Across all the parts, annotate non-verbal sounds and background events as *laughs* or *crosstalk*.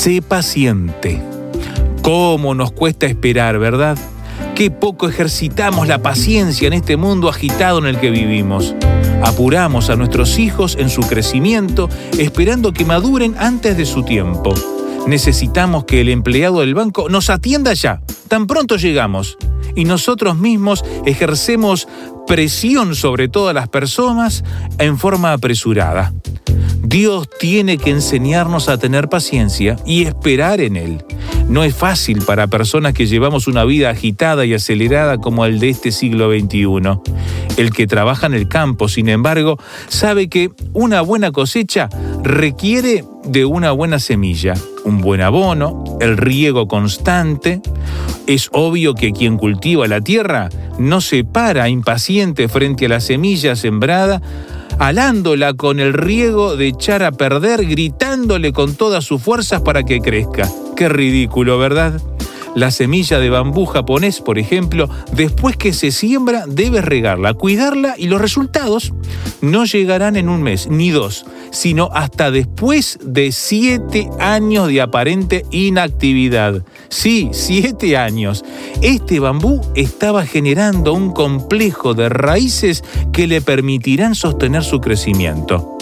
Sé paciente. ¿Cómo nos cuesta esperar, verdad? Qué poco ejercitamos la paciencia en este mundo agitado en el que vivimos. Apuramos a nuestros hijos en su crecimiento, esperando que maduren antes de su tiempo. Necesitamos que el empleado del banco nos atienda ya, tan pronto llegamos. Y nosotros mismos ejercemos presión sobre todas las personas en forma apresurada. Dios tiene que enseñarnos a tener paciencia y esperar en Él. No es fácil para personas que llevamos una vida agitada y acelerada como el de este siglo XXI. El que trabaja en el campo, sin embargo, sabe que una buena cosecha requiere de una buena semilla, un buen abono, el riego constante. Es obvio que quien cultiva la tierra no se para impaciente frente a la semilla sembrada, alándola con el riego de echar a perder, gritándole con todas sus fuerzas para que crezca. Qué ridículo, ¿verdad? La semilla de bambú japonés, por ejemplo, después que se siembra, debes regarla, cuidarla y los resultados no llegarán en un mes ni dos, sino hasta después de siete años de aparente inactividad. Sí, siete años. Este bambú estaba generando un complejo de raíces que le permitirán sostener su crecimiento.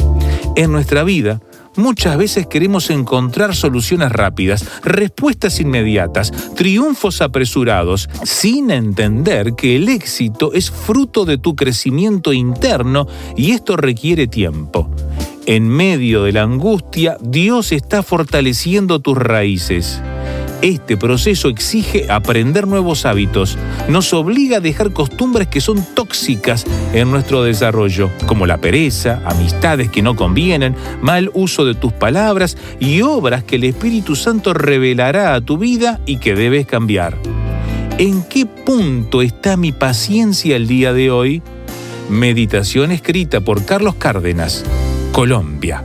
En nuestra vida, Muchas veces queremos encontrar soluciones rápidas, respuestas inmediatas, triunfos apresurados, sin entender que el éxito es fruto de tu crecimiento interno y esto requiere tiempo. En medio de la angustia, Dios está fortaleciendo tus raíces. Este proceso exige aprender nuevos hábitos, nos obliga a dejar costumbres que son tóxicas en nuestro desarrollo, como la pereza, amistades que no convienen, mal uso de tus palabras y obras que el Espíritu Santo revelará a tu vida y que debes cambiar. ¿En qué punto está mi paciencia el día de hoy? Meditación escrita por Carlos Cárdenas, Colombia.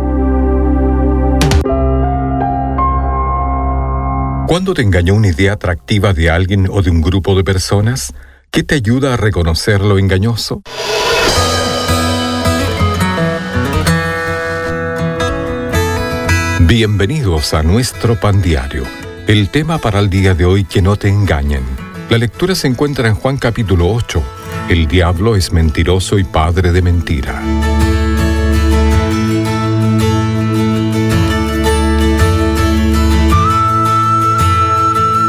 ¿Cuándo te engañó una idea atractiva de alguien o de un grupo de personas? ¿Qué te ayuda a reconocer lo engañoso? Bienvenidos a nuestro pan diario. El tema para el día de hoy, que no te engañen. La lectura se encuentra en Juan capítulo 8. El diablo es mentiroso y padre de mentira.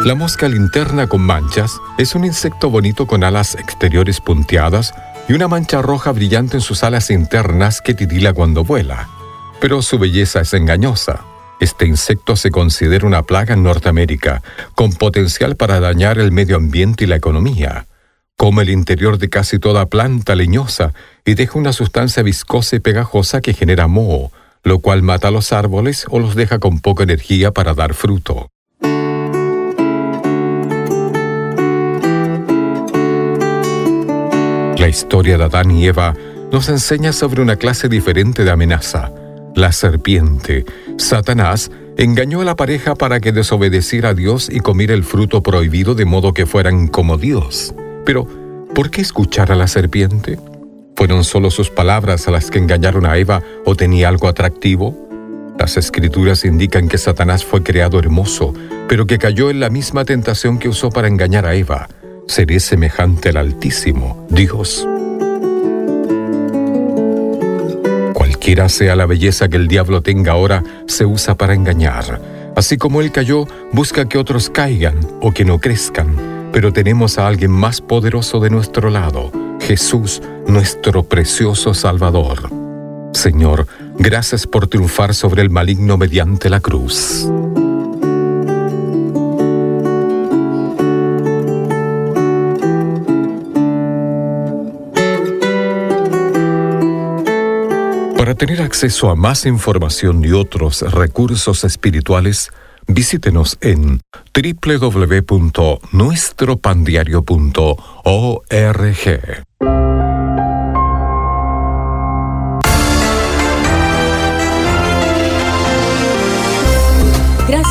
La mosca linterna con manchas es un insecto bonito con alas exteriores punteadas y una mancha roja brillante en sus alas internas que titila cuando vuela. Pero su belleza es engañosa. Este insecto se considera una plaga en Norteamérica, con potencial para dañar el medio ambiente y la economía. Come el interior de casi toda planta leñosa y deja una sustancia viscosa y pegajosa que genera moho, lo cual mata a los árboles o los deja con poca energía para dar fruto. La historia de Adán y Eva nos enseña sobre una clase diferente de amenaza. La serpiente, Satanás, engañó a la pareja para que desobedeciera a Dios y comiera el fruto prohibido de modo que fueran como Dios. Pero, ¿por qué escuchar a la serpiente? ¿Fueron solo sus palabras a las que engañaron a Eva o tenía algo atractivo? Las escrituras indican que Satanás fue creado hermoso, pero que cayó en la misma tentación que usó para engañar a Eva seré semejante al Altísimo, Dios. Cualquiera sea la belleza que el diablo tenga ahora, se usa para engañar. Así como él cayó, busca que otros caigan o que no crezcan. Pero tenemos a alguien más poderoso de nuestro lado, Jesús, nuestro precioso Salvador. Señor, gracias por triunfar sobre el maligno mediante la cruz. Para tener acceso a más información y otros recursos espirituales, visítenos en www.nuestropandiario.org.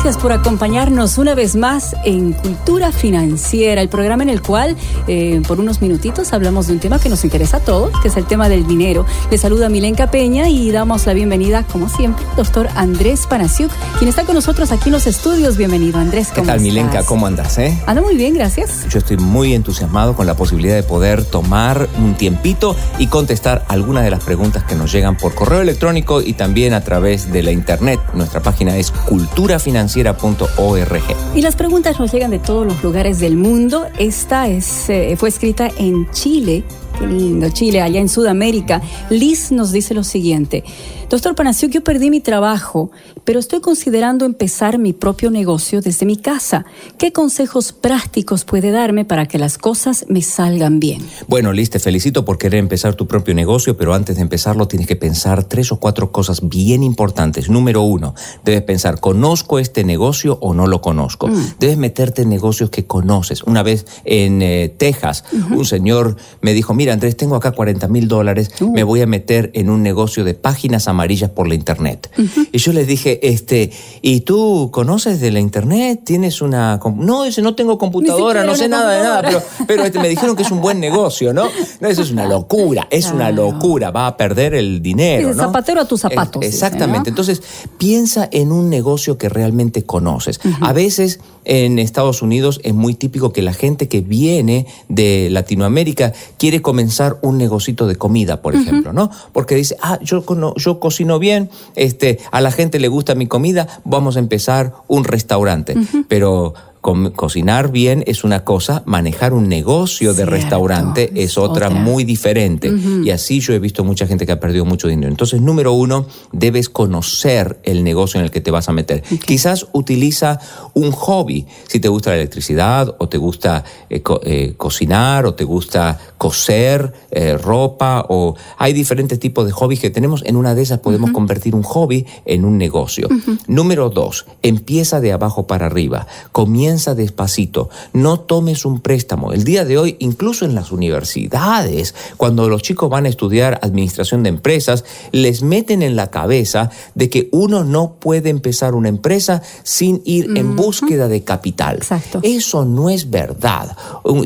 Gracias por acompañarnos una vez más en Cultura Financiera, el programa en el cual eh, por unos minutitos hablamos de un tema que nos interesa a todos, que es el tema del dinero. Le saluda Milenka Peña y damos la bienvenida, como siempre, doctor Andrés Panasiuk, quien está con nosotros aquí en los estudios. Bienvenido, Andrés. ¿Qué tal, Milenka? ¿Cómo andas? Eh? Ando muy bien, gracias. Yo estoy muy entusiasmado con la posibilidad de poder tomar un tiempito y contestar algunas de las preguntas que nos llegan por correo electrónico y también a través de la internet. Nuestra página es Cultura Financiera Y las preguntas nos llegan de todos los lugares del mundo. Esta es, eh, fue escrita en Chile. Qué lindo, Chile, allá en Sudamérica. Liz nos dice lo siguiente. Doctor Panasiuk, yo perdí mi trabajo, pero estoy considerando empezar mi propio negocio desde mi casa. ¿Qué consejos prácticos puede darme para que las cosas me salgan bien? Bueno, Liz, te felicito por querer empezar tu propio negocio, pero antes de empezarlo tienes que pensar tres o cuatro cosas bien importantes. Número uno, debes pensar, ¿conozco este negocio o no lo conozco? Mm. Debes meterte en negocios que conoces. Una vez en eh, Texas, un señor me dijo, mira Andrés, tengo acá 40 mil dólares, uh. me voy a meter en un negocio de páginas amarillas por la internet. Y yo les dije, este, ¿y tú conoces de la internet? ¿Tienes una... No, dice, no tengo computadora, no sé nada de nada, pero, pero este, me dijeron que es un buen negocio, ¿no? No, eso es una locura, es una locura, va a perder el dinero. ¿no? zapatero a tus zapatos. exactamente, entonces piensa en un negocio que realmente conoces. A veces en Estados Unidos es muy típico que la gente que viene de Latinoamérica quiere comenzar un negocito de comida, por ejemplo, ¿no? Porque dice, ah, yo, yo cocino bien, este, a la gente le gusta mi comida, vamos a empezar un restaurante. Pero cocinar bien es una cosa, manejar un negocio de restaurante es otra, muy diferente. Y así yo he visto mucha gente que ha perdido mucho dinero. Entonces, número uno, debes conocer el negocio en el que te vas a meter. Quizás utiliza un hobby, si te gusta la electricidad o te gusta eh, eh, cocinar o te gusta coser eh, ropa o hay diferentes tipos de hobbies que tenemos. En una de esas podemos convertir un hobby en un negocio. Número dos, empieza de abajo para arriba. Comienza despacito, no tomes un préstamo. El día de hoy, incluso en las universidades, cuando los chicos van a estudiar administración de empresas, les meten en la cabeza de que uno no puede empezar una empresa sin ir en búsqueda de capital. Eso no es verdad.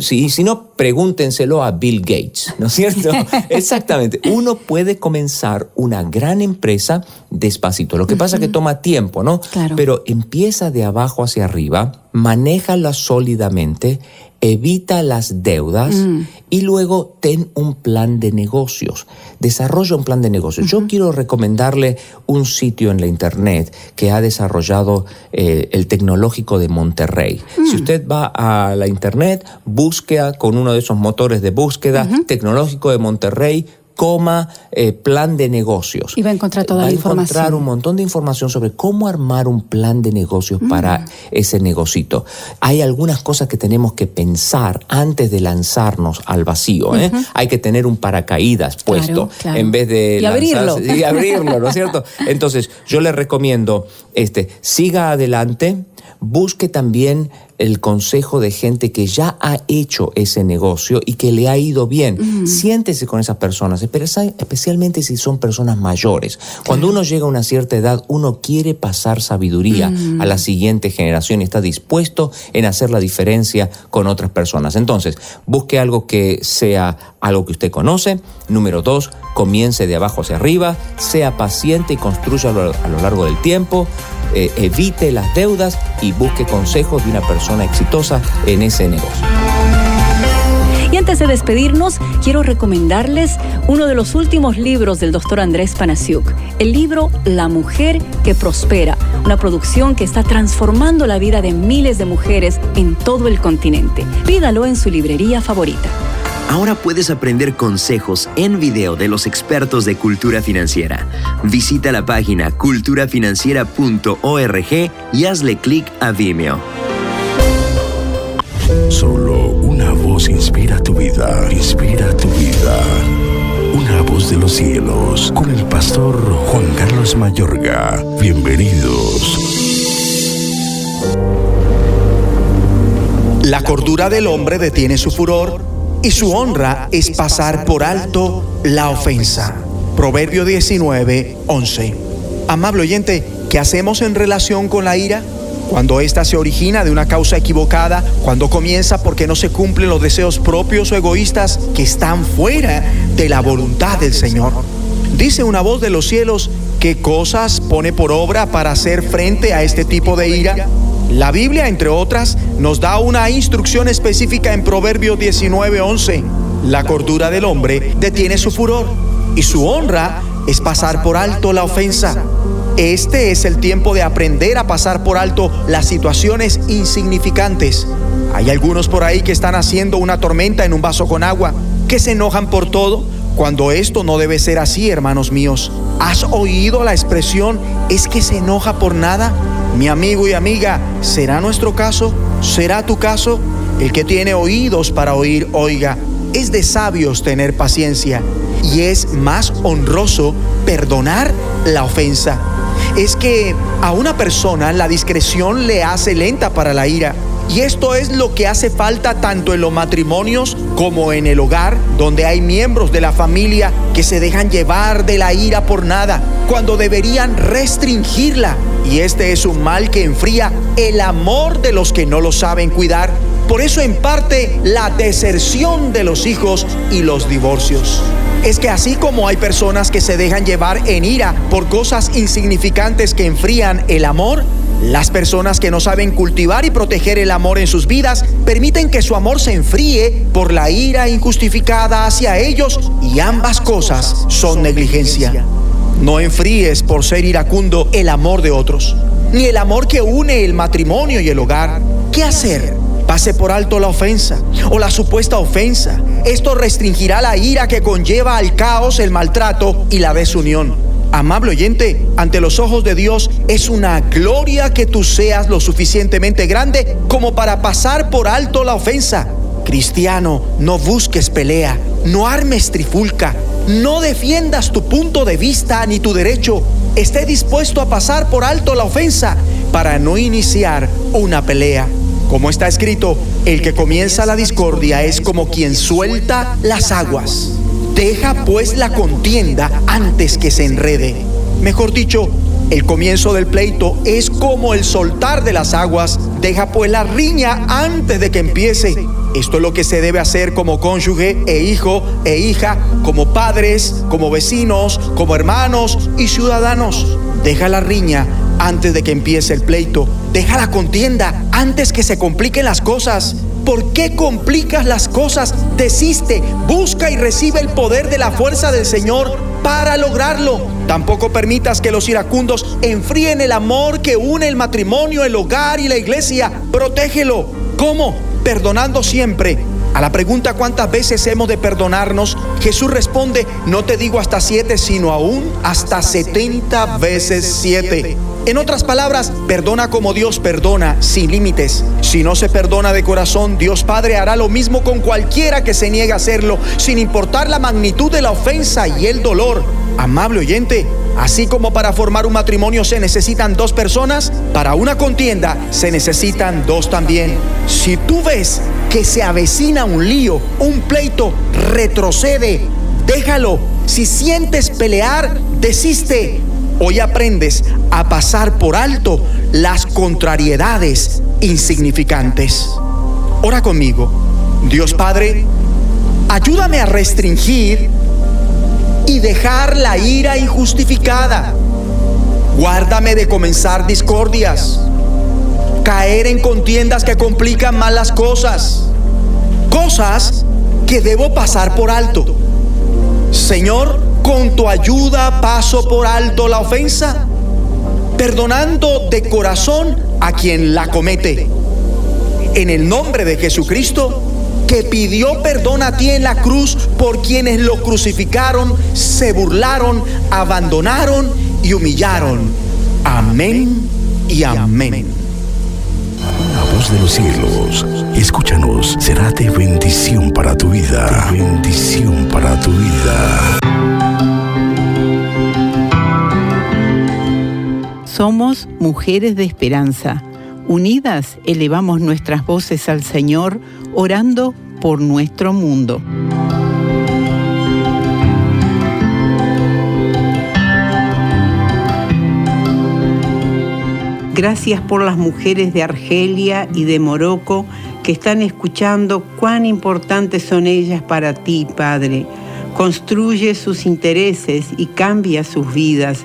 Si, si no, pregúntenselo a Bill Gates, ¿no es cierto? *laughs* Exactamente. Uno puede comenzar una gran empresa despacito. Lo que pasa es que toma tiempo, ¿no? Claro. Pero empieza de abajo hacia arriba manéjala sólidamente, evita las deudas mm. y luego ten un plan de negocios. Desarrolla un plan de negocios. Yo quiero recomendarle un sitio en la internet que ha desarrollado eh, el Tecnológico de Monterrey. Si mm. usted va a la internet, busque con uno de esos motores de búsqueda Tecnológico de Monterrey coma eh, plan de negocios. Y va a encontrar toda la información. Va a encontrar un montón de información sobre cómo armar un plan de negocios mm. para ese negocito. Hay algunas cosas que tenemos que pensar antes de lanzarnos al vacío. ¿eh? Hay que tener un paracaídas puesto en vez de y abrirlo. *laughs* y abrirlo, ¿no es cierto? *laughs* Entonces, yo le recomiendo, este, siga adelante busque también el consejo de gente que ya ha hecho ese negocio y que le ha ido bien. Siéntese con esas personas, especialmente si son personas mayores. Cuando uno llega a una cierta edad, uno quiere pasar sabiduría a la siguiente generación y está dispuesto en hacer la diferencia con otras personas. Entonces, busque algo que sea algo que usted conoce. Número dos, comience de abajo hacia arriba, sea paciente y construya a lo largo del tiempo. Eh, evite las deudas y busque consejos de una persona exitosa en ese negocio. Y antes de despedirnos, quiero recomendarles uno de los últimos libros del doctor Andrés Panasiuk, el libro La mujer que prospera, una producción que está transformando la vida de miles de mujeres en todo el continente. Pídalo en su librería favorita. Ahora puedes aprender consejos en video de los expertos de cultura financiera. Visita la página culturafinanciera.org y hazle clic a Vimeo. Solo una voz inspira tu vida, inspira tu vida. Una voz de los cielos, con el pastor Juan Carlos Mayorga. Bienvenidos. La cordura del hombre detiene su furor y su honra es pasar por alto la ofensa. Proverbio 19, 11. Amable oyente, ¿qué hacemos en relación con la ira? Cuando ésta se origina de una causa equivocada, cuando comienza porque no se cumplen los deseos propios o egoístas que están fuera de la voluntad del Señor. Dice una voz de los cielos, ¿qué cosas pone por obra para hacer frente a este tipo de ira? La Biblia, entre otras, nos da una instrucción específica en Proverbios 19:11. La cordura del hombre detiene su furor y su honra es pasar por alto la ofensa. Este es el tiempo de aprender a pasar por alto las situaciones insignificantes. Hay algunos por ahí que están haciendo una tormenta en un vaso con agua, que se enojan por todo, cuando esto no debe ser así, hermanos míos. ¿Has oído la expresión es que se enoja por nada? Mi amigo y amiga, ¿será nuestro caso? ¿Será tu caso? El que tiene oídos para oír, oiga. Es de sabios tener paciencia y es más honroso perdonar la ofensa. Es que a una persona la discreción le hace lenta para la ira. Y esto es lo que hace falta tanto en los matrimonios como en el hogar, donde hay miembros de la familia que se dejan llevar de la ira por nada, cuando deberían restringirla y este es un mal que enfría el amor de los que no lo saben cuidar. Por eso en parte la deserción de los hijos y los divorcios. Es que así como hay personas que se dejan llevar en ira por cosas insignificantes que enfrían el amor, las personas que no saben cultivar y proteger el amor en sus vidas permiten que su amor se enfríe por la ira injustificada hacia ellos y ambas cosas son negligencia. No enfríes por ser iracundo el amor de otros, ni el amor que une el matrimonio y el hogar. ¿Qué hacer? Pase por alto la ofensa o la supuesta ofensa. Esto restringirá la ira que conlleva al caos, el maltrato y la desunión. Amable oyente, ante los ojos de Dios es una gloria que tú seas lo suficientemente grande como para pasar por alto la ofensa. Cristiano, no busques pelea, no armes trifulca, no defiendas tu punto de vista ni tu derecho. Esté dispuesto a pasar por alto la ofensa para no iniciar una pelea. Como está escrito, el que comienza la discordia es como quien suelta las aguas. Deja pues la contienda antes que se enrede. Mejor dicho, el comienzo del pleito es como el soltar de las aguas. Deja pues la riña antes de que empiece. Esto es lo que se debe hacer como cónyuge e hijo e hija, como padres, como vecinos, como hermanos y ciudadanos. Deja la riña antes de que empiece el pleito. Deja la contienda antes que se compliquen las cosas. ¿Por qué complicas las cosas? Desiste, busca y recibe el poder de la fuerza del Señor para lograrlo. Tampoco permitas que los iracundos enfríen el amor que une el matrimonio, el hogar y la iglesia. Protégelo. ¿Cómo? perdonando siempre. A la pregunta cuántas veces hemos de perdonarnos, Jesús responde, no te digo hasta siete, sino aún hasta setenta veces siete. En otras palabras, perdona como Dios perdona, sin límites. Si no se perdona de corazón, Dios Padre hará lo mismo con cualquiera que se niegue a hacerlo, sin importar la magnitud de la ofensa y el dolor. Amable oyente, así como para formar un matrimonio se necesitan dos personas, para una contienda se necesitan dos también. Si tú ves que se avecina un lío, un pleito, retrocede, déjalo. Si sientes pelear, desiste. Hoy aprendes a pasar por alto las contrariedades insignificantes. Ora conmigo. Dios Padre, ayúdame a restringir y dejar la ira injustificada. Guárdame de comenzar discordias, caer en contiendas que complican más las cosas, cosas que debo pasar por alto. Señor, con tu ayuda paso por alto la ofensa, perdonando de corazón a quien la comete. En el nombre de Jesucristo, que pidió perdón a ti en la cruz por quienes lo crucificaron, se burlaron, abandonaron y humillaron. Amén y amén. La voz de los cielos, escúchanos, será de bendición para tu vida. Bendición para tu vida. Somos mujeres de esperanza. Unidas elevamos nuestras voces al Señor orando por nuestro mundo. Gracias por las mujeres de Argelia y de Morocco que están escuchando cuán importantes son ellas para ti, Padre. Construye sus intereses y cambia sus vidas.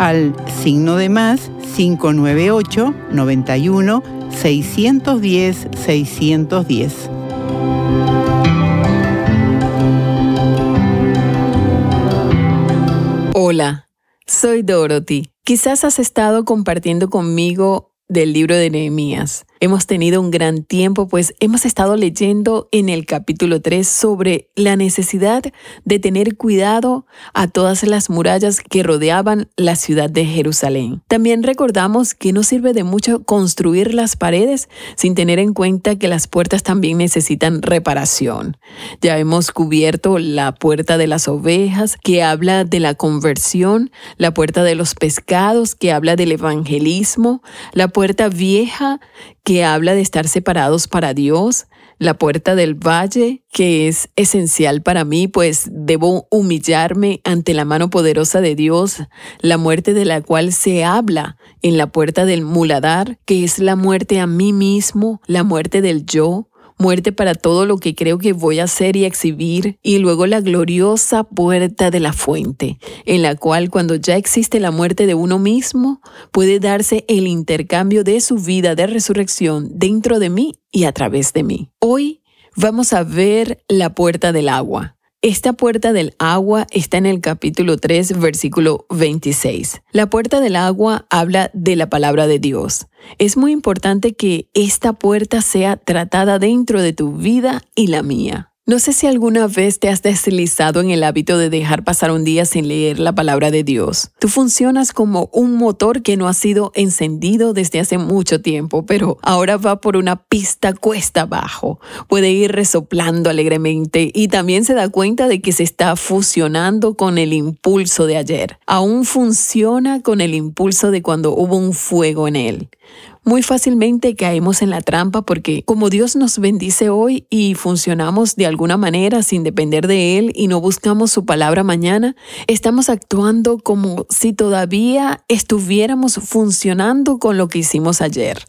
al signo de más 598 91 610 610. Hola. Soy Dorothy. Quizás has estado compartiendo conmigo del libro de Nehemías. Hemos tenido un gran tiempo, pues hemos estado leyendo en el capítulo 3 sobre la necesidad de tener cuidado a todas las murallas que rodeaban la ciudad de Jerusalén. También recordamos que no sirve de mucho construir las paredes sin tener en cuenta que las puertas también necesitan reparación. Ya hemos cubierto la puerta de las ovejas, que habla de la conversión, la puerta de los pescados, que habla del evangelismo, la puerta vieja, que habla de estar separados para Dios, la puerta del valle, que es esencial para mí, pues debo humillarme ante la mano poderosa de Dios, la muerte de la cual se habla en la puerta del muladar, que es la muerte a mí mismo, la muerte del yo, muerte para todo lo que creo que voy a hacer y exhibir, y luego la gloriosa puerta de la fuente, en la cual cuando ya existe la muerte de uno mismo, puede darse el intercambio de su vida de resurrección dentro de mí y a través de mí. Hoy vamos a ver la puerta del agua. Esta puerta del agua está en el capítulo 3, versículo 26. La puerta del agua habla de la palabra de Dios. Es muy importante que esta puerta sea tratada dentro de tu vida y la mía. No sé si alguna vez te has deslizado en el hábito de dejar pasar un día sin leer la palabra de Dios. Tú funcionas como un motor que no ha sido encendido desde hace mucho tiempo, pero ahora va por una pista cuesta abajo. Puede ir resoplando alegremente y también se da cuenta de que se está fusionando con el impulso de ayer. Aún funciona con el impulso de cuando hubo un fuego en él muy fácilmente caemos en la trampa porque como Dios nos bendice hoy y funcionamos de alguna manera sin depender de Él y no buscamos su palabra mañana, estamos actuando como si todavía estuviéramos funcionando con lo que hicimos ayer.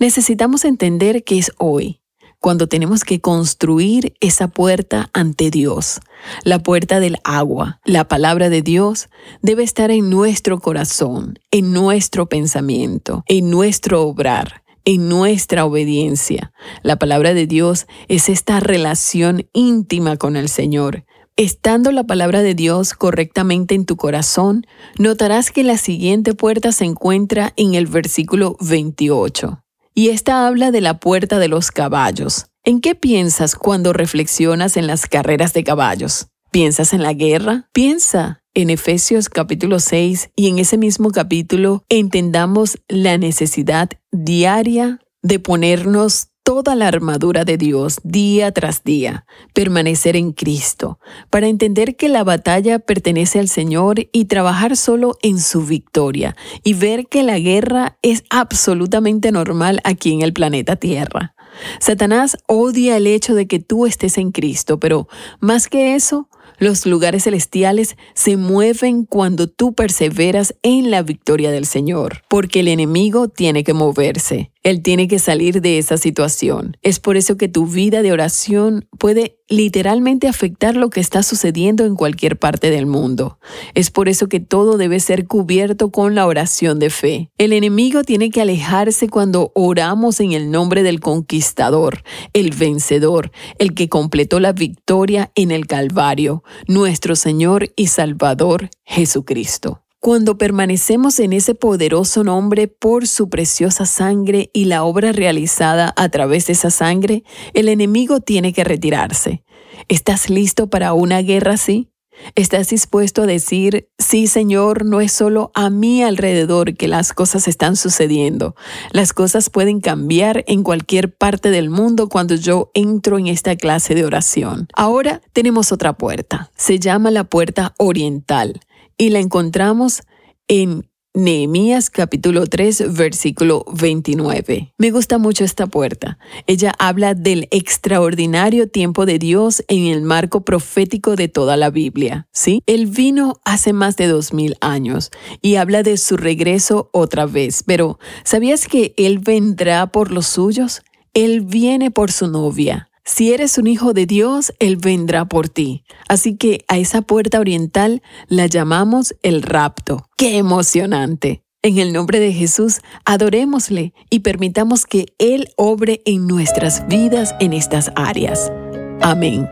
Necesitamos entender que es hoy cuando tenemos que construir esa puerta ante Dios, la puerta del agua. La palabra de Dios debe estar en nuestro corazón, en nuestro pensamiento, en nuestro obrar en nuestra obediencia. La palabra de Dios es esta relación íntima con el Señor. Estando la palabra de Dios correctamente en tu corazón, notarás que la siguiente puerta se encuentra en el versículo 28 y esta habla de la puerta de los caballos. ¿En qué piensas cuando reflexionas en las carreras de caballos? ¿Piensas en la guerra? Piensa en Efesios capítulo 6 y en ese mismo capítulo entendamos la necesidad diaria de ponernos toda la armadura de Dios día tras día, permanecer en Cristo, para entender que la batalla pertenece al Señor y trabajar solo en su victoria, y ver que la guerra es absolutamente normal aquí en el planeta Tierra. Satanás odia el hecho de que tú estés en Cristo, pero más que eso, Los lugares celestiales se mueven cuando tú perseveras en la victoria del Señor, porque el enemigo tiene que moverse. Él tiene que salir de esa situación. Es por eso que tu vida de oración puede literalmente afectar lo que está sucediendo en cualquier parte del mundo. Es por eso que todo debe ser cubierto con la oración de fe. El enemigo tiene que alejarse cuando oramos en el nombre del conquistador, el vencedor, el que completó la victoria en el Calvario, nuestro Señor y Salvador Jesucristo. Cuando permanecemos en ese poderoso nombre por su preciosa sangre y la obra realizada a través de esa sangre, el enemigo tiene que retirarse. ¿Estás listo para una guerra así? ¿Estás dispuesto a decir, sí Señor, no es solo a mi alrededor que las cosas están sucediendo? Las cosas pueden cambiar en cualquier parte del mundo cuando yo entro en esta clase de oración. Ahora tenemos otra puerta. Se llama la puerta oriental y la encontramos en Nehemías capítulo 3 versículo 29. Me gusta mucho esta puerta. Ella habla del extraordinario tiempo de Dios en el marco profético de toda la Biblia. ¿sí? Él vino hace más de dos mil años y habla de su regreso otra vez. Pero ¿sabías que Él vendrá por los suyos? Él viene por su novia. Si eres un hijo de Dios, Él vendrá por ti. Así que a esa puerta oriental la llamamos el rapto. ¡Qué emocionante! En el nombre de Jesús, adorémosle y permitamos que Él obre en nuestras vidas en estas áreas. Amén.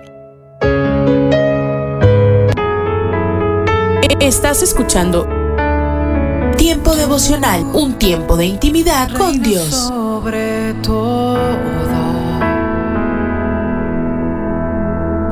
Estás escuchando Tiempo devocional, un tiempo de intimidad con Dios. Sobre todo.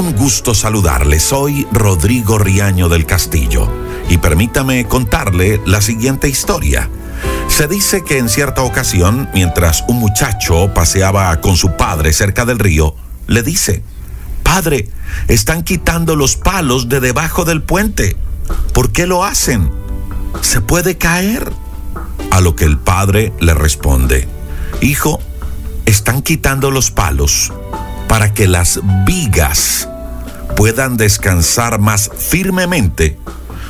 Un gusto saludarle, soy Rodrigo Riaño del Castillo y permítame contarle la siguiente historia. Se dice que en cierta ocasión, mientras un muchacho paseaba con su padre cerca del río, le dice, Padre, están quitando los palos de debajo del puente. ¿Por qué lo hacen? ¿Se puede caer? A lo que el padre le responde, Hijo, están quitando los palos para que las vigas puedan descansar más firmemente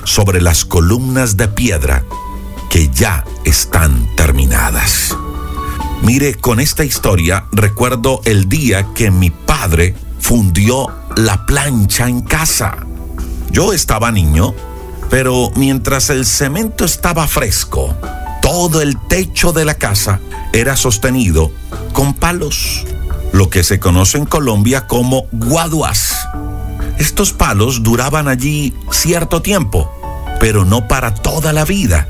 sobre las columnas de piedra que ya están terminadas. Mire, con esta historia recuerdo el día que mi padre fundió la plancha en casa. Yo estaba niño, pero mientras el cemento estaba fresco, todo el techo de la casa era sostenido con palos lo que se conoce en Colombia como guaduas. Estos palos duraban allí cierto tiempo, pero no para toda la vida.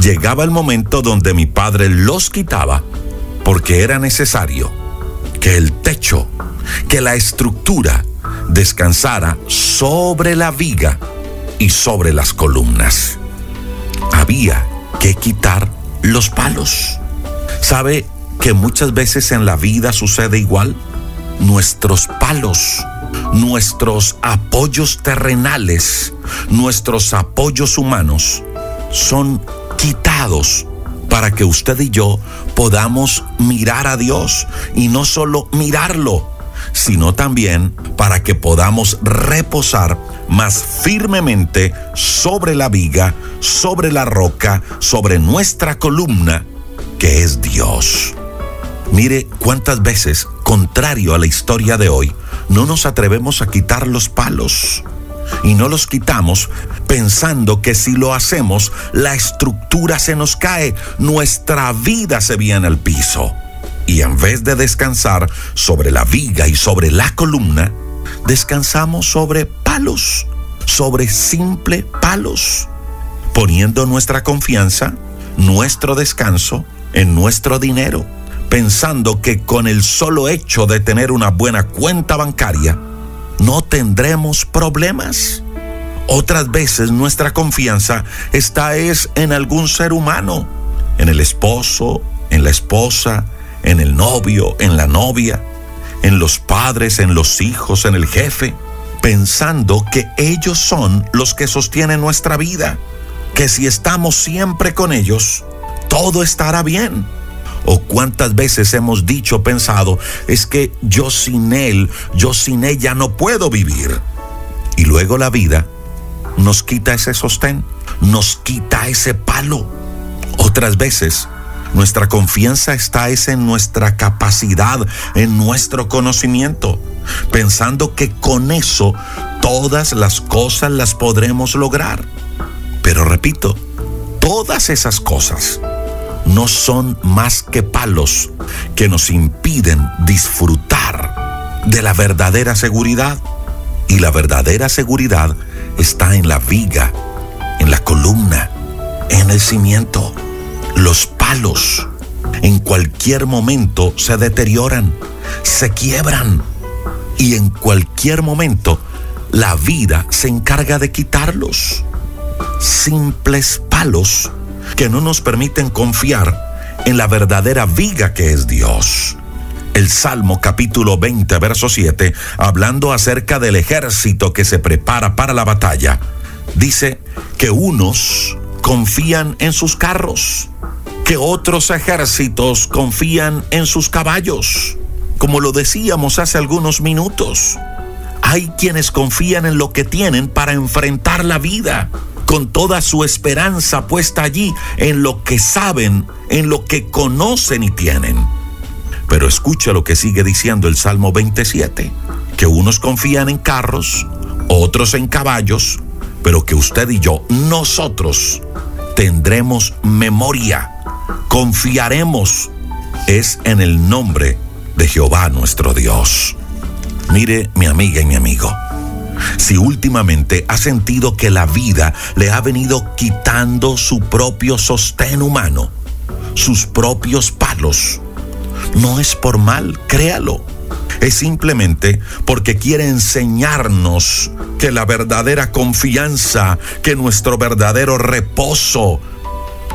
Llegaba el momento donde mi padre los quitaba porque era necesario que el techo, que la estructura descansara sobre la viga y sobre las columnas. Había que quitar los palos. ¿Sabe que muchas veces en la vida sucede igual. Nuestros palos, nuestros apoyos terrenales, nuestros apoyos humanos son quitados para que usted y yo podamos mirar a Dios y no solo mirarlo, sino también para que podamos reposar más firmemente sobre la viga, sobre la roca, sobre nuestra columna, que es Dios. Mire cuántas veces, contrario a la historia de hoy, no nos atrevemos a quitar los palos. Y no los quitamos pensando que si lo hacemos, la estructura se nos cae, nuestra vida se viene al piso. Y en vez de descansar sobre la viga y sobre la columna, descansamos sobre palos, sobre simple palos, poniendo nuestra confianza, nuestro descanso en nuestro dinero, pensando que con el solo hecho de tener una buena cuenta bancaria, no tendremos problemas. Otras veces nuestra confianza está es en algún ser humano, en el esposo, en la esposa, en el novio, en la novia, en los padres, en los hijos, en el jefe, pensando que ellos son los que sostienen nuestra vida, que si estamos siempre con ellos, todo estará bien. O cuántas veces hemos dicho, pensado, es que yo sin él, yo sin ella no puedo vivir. Y luego la vida nos quita ese sostén, nos quita ese palo. Otras veces nuestra confianza está es en nuestra capacidad, en nuestro conocimiento, pensando que con eso todas las cosas las podremos lograr. Pero repito, todas esas cosas no son más que palos que nos impiden disfrutar de la verdadera seguridad. Y la verdadera seguridad está en la viga, en la columna, en el cimiento. Los palos en cualquier momento se deterioran, se quiebran y en cualquier momento la vida se encarga de quitarlos. Simples palos que no nos permiten confiar en la verdadera viga que es Dios. El Salmo capítulo 20, verso 7, hablando acerca del ejército que se prepara para la batalla, dice que unos confían en sus carros, que otros ejércitos confían en sus caballos. Como lo decíamos hace algunos minutos, hay quienes confían en lo que tienen para enfrentar la vida con toda su esperanza puesta allí en lo que saben, en lo que conocen y tienen. Pero escucha lo que sigue diciendo el Salmo 27, que unos confían en carros, otros en caballos, pero que usted y yo, nosotros, tendremos memoria, confiaremos, es en el nombre de Jehová nuestro Dios. Mire mi amiga y mi amigo si últimamente ha sentido que la vida le ha venido quitando su propio sostén humano, sus propios palos, no es por mal, créalo. Es simplemente porque quiere enseñarnos que la verdadera confianza, que nuestro verdadero reposo,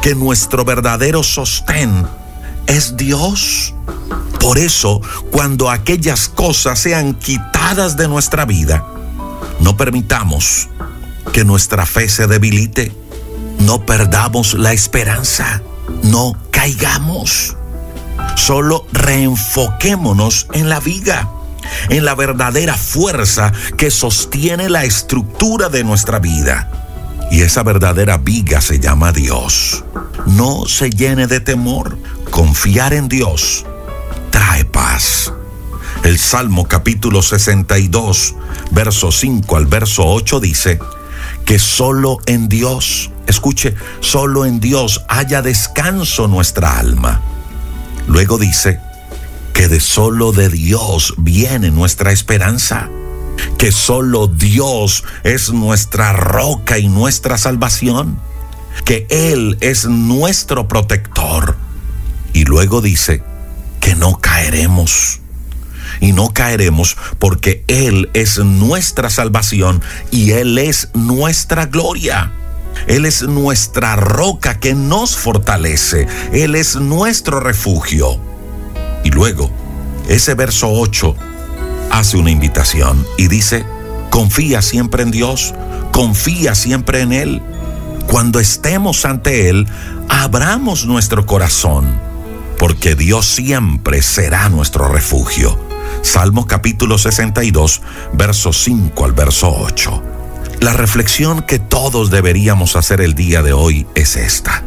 que nuestro verdadero sostén es Dios. Por eso, cuando aquellas cosas sean quitadas de nuestra vida, no permitamos que nuestra fe se debilite. No perdamos la esperanza. No caigamos. Solo reenfoquémonos en la viga, en la verdadera fuerza que sostiene la estructura de nuestra vida. Y esa verdadera viga se llama Dios. No se llene de temor. Confiar en Dios trae paz. El Salmo capítulo 62, verso 5 al verso 8 dice que solo en Dios, escuche, solo en Dios haya descanso nuestra alma. Luego dice que de solo de Dios viene nuestra esperanza, que solo Dios es nuestra roca y nuestra salvación, que Él es nuestro protector. Y luego dice que no caeremos y no caeremos porque Él es nuestra salvación y Él es nuestra gloria. Él es nuestra roca que nos fortalece. Él es nuestro refugio. Y luego, ese verso 8 hace una invitación y dice, confía siempre en Dios, confía siempre en Él. Cuando estemos ante Él, abramos nuestro corazón, porque Dios siempre será nuestro refugio. Salmo capítulo 62, verso 5 al verso 8. La reflexión que todos deberíamos hacer el día de hoy es esta.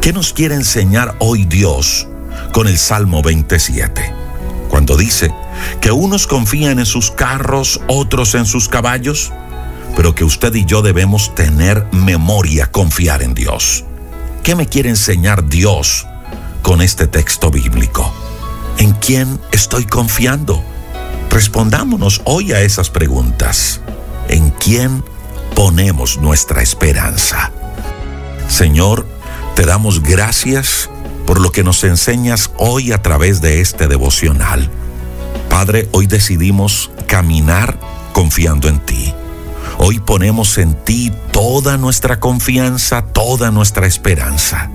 ¿Qué nos quiere enseñar hoy Dios con el Salmo 27? Cuando dice que unos confían en sus carros, otros en sus caballos, pero que usted y yo debemos tener memoria, confiar en Dios. ¿Qué me quiere enseñar Dios con este texto bíblico? ¿En quién estoy confiando? Respondámonos hoy a esas preguntas. ¿En quién ponemos nuestra esperanza? Señor, te damos gracias por lo que nos enseñas hoy a través de este devocional. Padre, hoy decidimos caminar confiando en ti. Hoy ponemos en ti toda nuestra confianza, toda nuestra esperanza,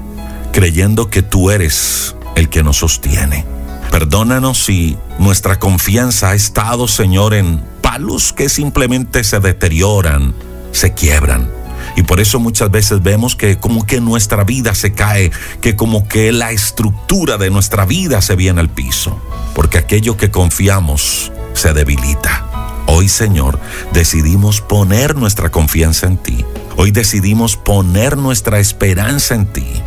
creyendo que tú eres el que nos sostiene. Perdónanos si nuestra confianza ha estado, Señor, en palos que simplemente se deterioran, se quiebran. Y por eso muchas veces vemos que como que nuestra vida se cae, que como que la estructura de nuestra vida se viene al piso, porque aquello que confiamos se debilita. Hoy, Señor, decidimos poner nuestra confianza en ti. Hoy decidimos poner nuestra esperanza en ti,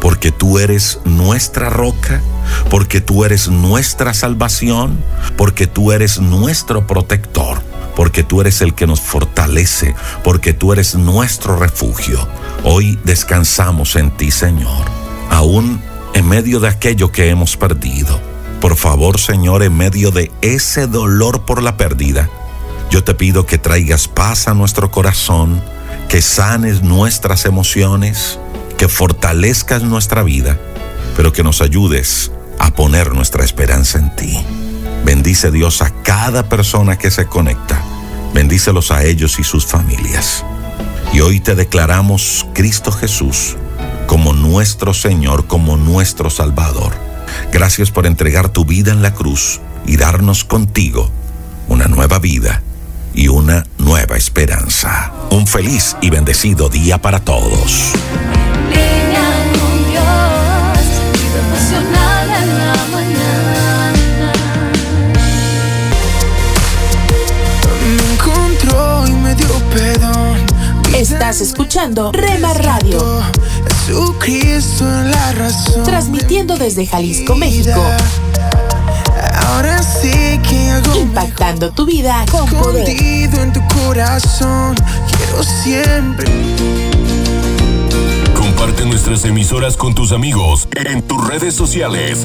porque tú eres nuestra roca, porque tú eres nuestra salvación, porque tú eres nuestro protector porque tú eres el que nos fortalece, porque tú eres nuestro refugio. Hoy descansamos en ti, Señor, aún en medio de aquello que hemos perdido. Por favor, Señor, en medio de ese dolor por la pérdida, yo te pido que traigas paz a nuestro corazón, que sanes nuestras emociones, que fortalezcas nuestra vida, pero que nos ayudes a poner nuestra esperanza en ti. Bendice Dios a cada persona que se conecta. Bendícelos a ellos y sus familias. Y hoy te declaramos Cristo Jesús como nuestro Señor, como nuestro Salvador. Gracias por entregar tu vida en la cruz y darnos contigo una nueva vida y una nueva esperanza. Un feliz y bendecido día para todos. Estás escuchando Rema Radio. la razón. Transmitiendo desde Jalisco, México. Ahora sí que hago Impactando tu vida con poder. en tu corazón. Quiero siempre. Comparte nuestras emisoras con tus amigos en tus redes sociales.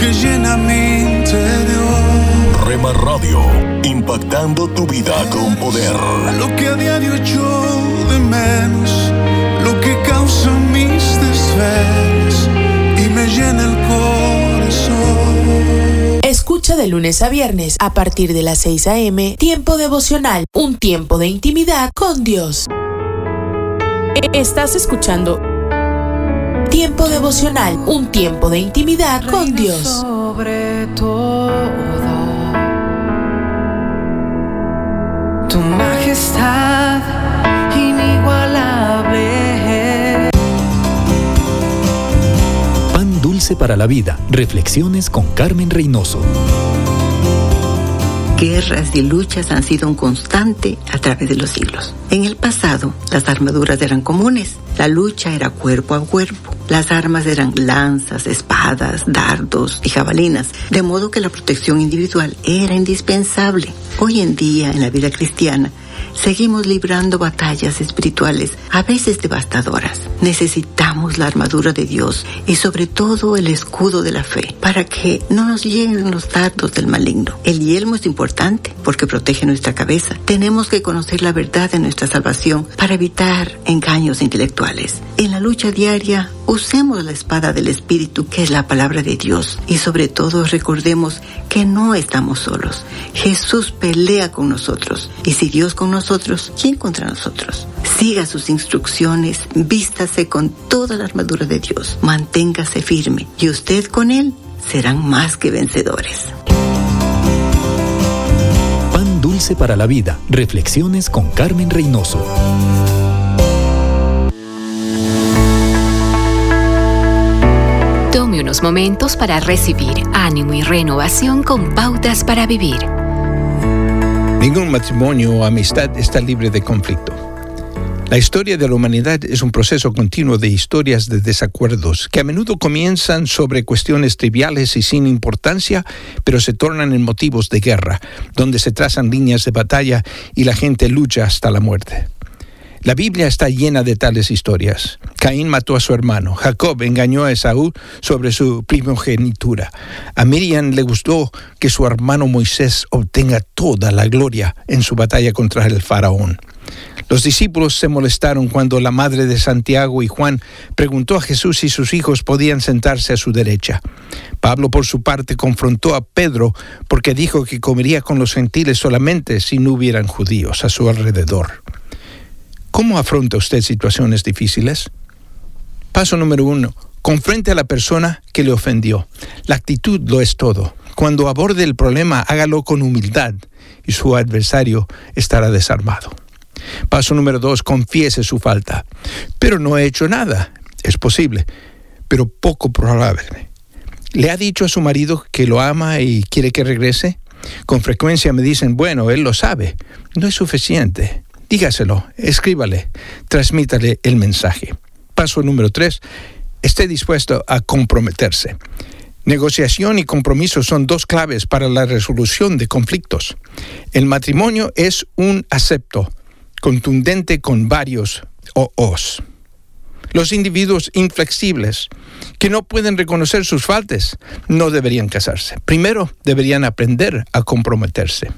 Que llena mi interior, Rema Radio, impactando tu vida con poder. lo que a diario echo de menos, lo que causa mis desvelos y me llena el corazón. Escucha de lunes a viernes a partir de las 6 a.m. Tiempo devocional, un tiempo de intimidad con Dios. E- Estás escuchando Tiempo devocional, un tiempo de intimidad con Dios. Sobre todo, tu majestad inigualable. Pan dulce para la vida. Reflexiones con Carmen Reynoso. Guerras y luchas han sido un constante a través de los siglos. En el pasado, las armaduras eran comunes. La lucha era cuerpo a cuerpo. Las armas eran lanzas, espadas, dardos y jabalinas, de modo que la protección individual era indispensable. Hoy en día, en la vida cristiana, seguimos librando batallas espirituales, a veces devastadoras. Necesitamos la armadura de Dios y sobre todo el escudo de la fe para que no nos lleguen los dardos del maligno. El yelmo es importante porque protege nuestra cabeza. Tenemos que conocer la verdad de nuestra salvación para evitar engaños intelectuales. En la lucha diaria, usemos la espada del Espíritu, que es la palabra de Dios. Y sobre todo recordemos que no estamos solos. Jesús pelea con nosotros. Y si Dios con nosotros, ¿quién contra nosotros? Siga sus instrucciones, vístase con toda la armadura de Dios, manténgase firme y usted con Él serán más que vencedores. Pan dulce para la vida. Reflexiones con Carmen Reynoso. Unos momentos para recibir ánimo y renovación con pautas para vivir. Ningún matrimonio o amistad está libre de conflicto. La historia de la humanidad es un proceso continuo de historias de desacuerdos que a menudo comienzan sobre cuestiones triviales y sin importancia, pero se tornan en motivos de guerra, donde se trazan líneas de batalla y la gente lucha hasta la muerte. La Biblia está llena de tales historias. Caín mató a su hermano, Jacob engañó a Esaú sobre su primogenitura. A Miriam le gustó que su hermano Moisés obtenga toda la gloria en su batalla contra el faraón. Los discípulos se molestaron cuando la madre de Santiago y Juan preguntó a Jesús si sus hijos podían sentarse a su derecha. Pablo, por su parte, confrontó a Pedro porque dijo que comería con los gentiles solamente si no hubieran judíos a su alrededor. ¿Cómo afronta usted situaciones difíciles? Paso número uno. Confrente a la persona que le ofendió. La actitud lo es todo. Cuando aborde el problema, hágalo con humildad y su adversario estará desarmado. Paso número dos, confiese su falta. Pero no he hecho nada. Es posible, pero poco probable. ¿Le ha dicho a su marido que lo ama y quiere que regrese? Con frecuencia me dicen, bueno, él lo sabe. No es suficiente. Dígaselo, escríbale, transmítale el mensaje. Paso número tres, esté dispuesto a comprometerse. Negociación y compromiso son dos claves para la resolución de conflictos. El matrimonio es un acepto contundente con varios OOs. Los individuos inflexibles que no pueden reconocer sus faltas no deberían casarse. Primero deberían aprender a comprometerse.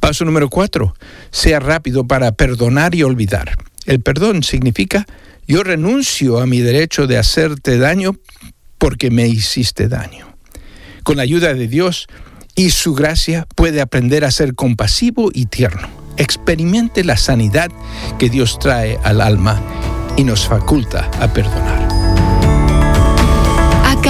Paso número cuatro, sea rápido para perdonar y olvidar. El perdón significa yo renuncio a mi derecho de hacerte daño porque me hiciste daño. Con la ayuda de Dios y su gracia puede aprender a ser compasivo y tierno. Experimente la sanidad que Dios trae al alma y nos faculta a perdonar.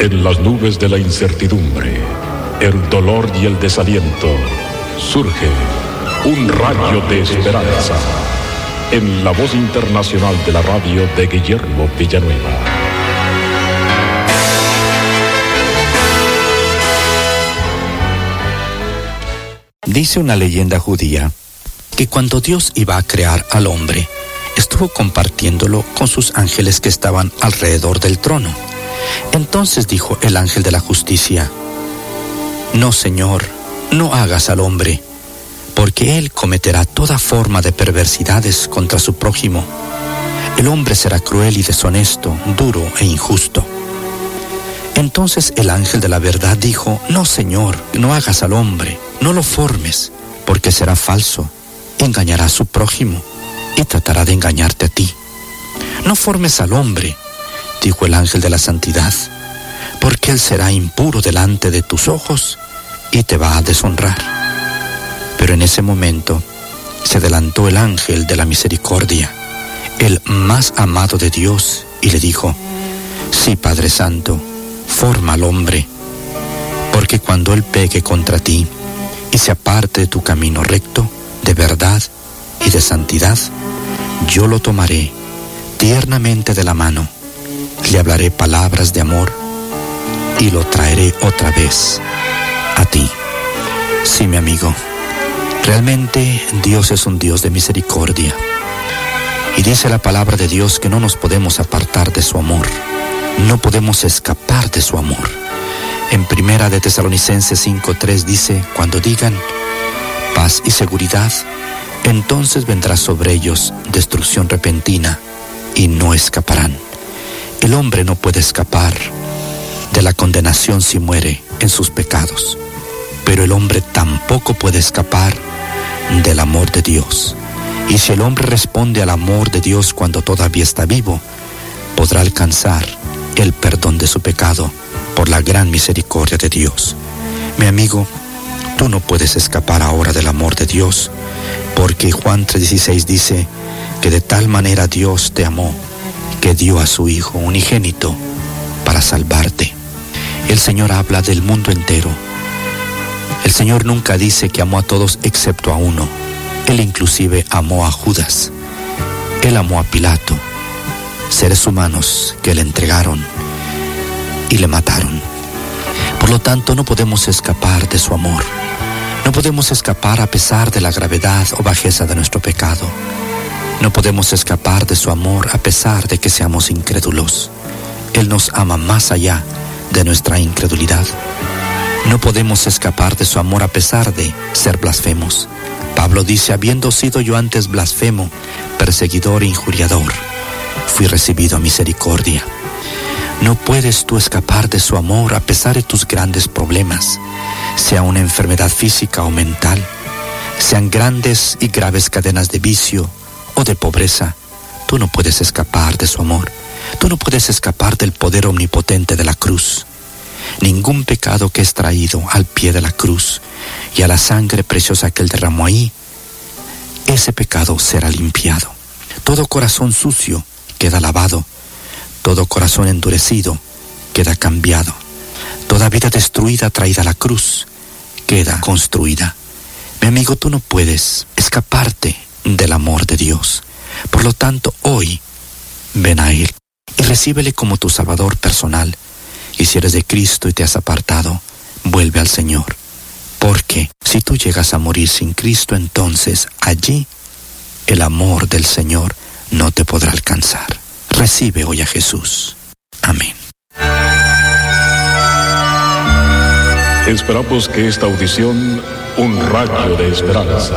En las nubes de la incertidumbre, el dolor y el desaliento, surge un rayo de esperanza en la voz internacional de la radio de Guillermo Villanueva. Dice una leyenda judía que cuando Dios iba a crear al hombre, estuvo compartiéndolo con sus ángeles que estaban alrededor del trono. Entonces dijo el ángel de la justicia, No, Señor, no hagas al hombre porque él cometerá toda forma de perversidades contra su prójimo. El hombre será cruel y deshonesto, duro e injusto. Entonces el ángel de la verdad dijo, No, Señor, no hagas al hombre, no lo formes, porque será falso, engañará a su prójimo y tratará de engañarte a ti. No formes al hombre, dijo el ángel de la santidad, porque él será impuro delante de tus ojos y te va a deshonrar. Pero en ese momento se adelantó el ángel de la misericordia, el más amado de Dios, y le dijo, sí, Padre Santo, forma al hombre, porque cuando él pegue contra ti y se aparte de tu camino recto, de verdad y de santidad, yo lo tomaré tiernamente de la mano, le hablaré palabras de amor y lo traeré otra vez a ti. Sí, mi amigo. Realmente Dios es un Dios de misericordia. Y dice la palabra de Dios que no nos podemos apartar de su amor. No podemos escapar de su amor. En primera de Tesalonicenses 5:3 dice, cuando digan paz y seguridad, entonces vendrá sobre ellos destrucción repentina y no escaparán. El hombre no puede escapar de la condenación si muere en sus pecados, pero el hombre tampoco puede escapar del amor de Dios. Y si el hombre responde al amor de Dios cuando todavía está vivo, podrá alcanzar el perdón de su pecado por la gran misericordia de Dios. Mi amigo, tú no puedes escapar ahora del amor de Dios, porque Juan 3:16 dice que de tal manera Dios te amó, dio a su Hijo unigénito para salvarte. El Señor habla del mundo entero el Señor nunca dice que amó a todos excepto a uno. Él inclusive amó a Judas. Él amó a Pilato, seres humanos que le entregaron y le mataron. Por lo tanto, no podemos escapar de su amor. No podemos escapar a pesar de la gravedad o bajeza de nuestro pecado. No podemos escapar de su amor a pesar de que seamos incrédulos. Él nos ama más allá de nuestra incredulidad. No podemos escapar de su amor a pesar de ser blasfemos. Pablo dice, habiendo sido yo antes blasfemo, perseguidor e injuriador, fui recibido a misericordia. No puedes tú escapar de su amor a pesar de tus grandes problemas, sea una enfermedad física o mental, sean grandes y graves cadenas de vicio o de pobreza. Tú no puedes escapar de su amor. Tú no puedes escapar del poder omnipotente de la cruz. Ningún pecado que es traído al pie de la cruz y a la sangre preciosa que él derramó ahí, ese pecado será limpiado. Todo corazón sucio queda lavado. Todo corazón endurecido queda cambiado. Toda vida destruida traída a la cruz queda construida. Mi amigo, tú no puedes escaparte del amor de Dios. Por lo tanto, hoy ven a Él y recíbele como tu Salvador personal. Y si eres de Cristo y te has apartado, vuelve al Señor. Porque si tú llegas a morir sin Cristo, entonces allí el amor del Señor no te podrá alcanzar. Recibe hoy a Jesús. Amén. Esperamos que esta audición, un rayo de esperanza,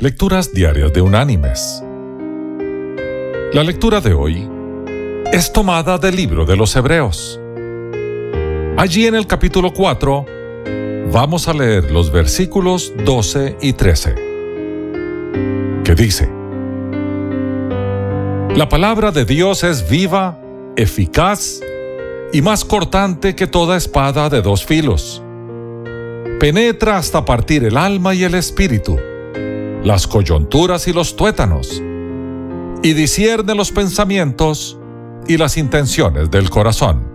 Lecturas diarias de Unánimes. La lectura de hoy es tomada del libro de los Hebreos. Allí en el capítulo 4 vamos a leer los versículos 12 y 13, que dice, La palabra de Dios es viva, eficaz y más cortante que toda espada de dos filos. Penetra hasta partir el alma y el espíritu las coyunturas y los tuétanos, y discierne los pensamientos y las intenciones del corazón.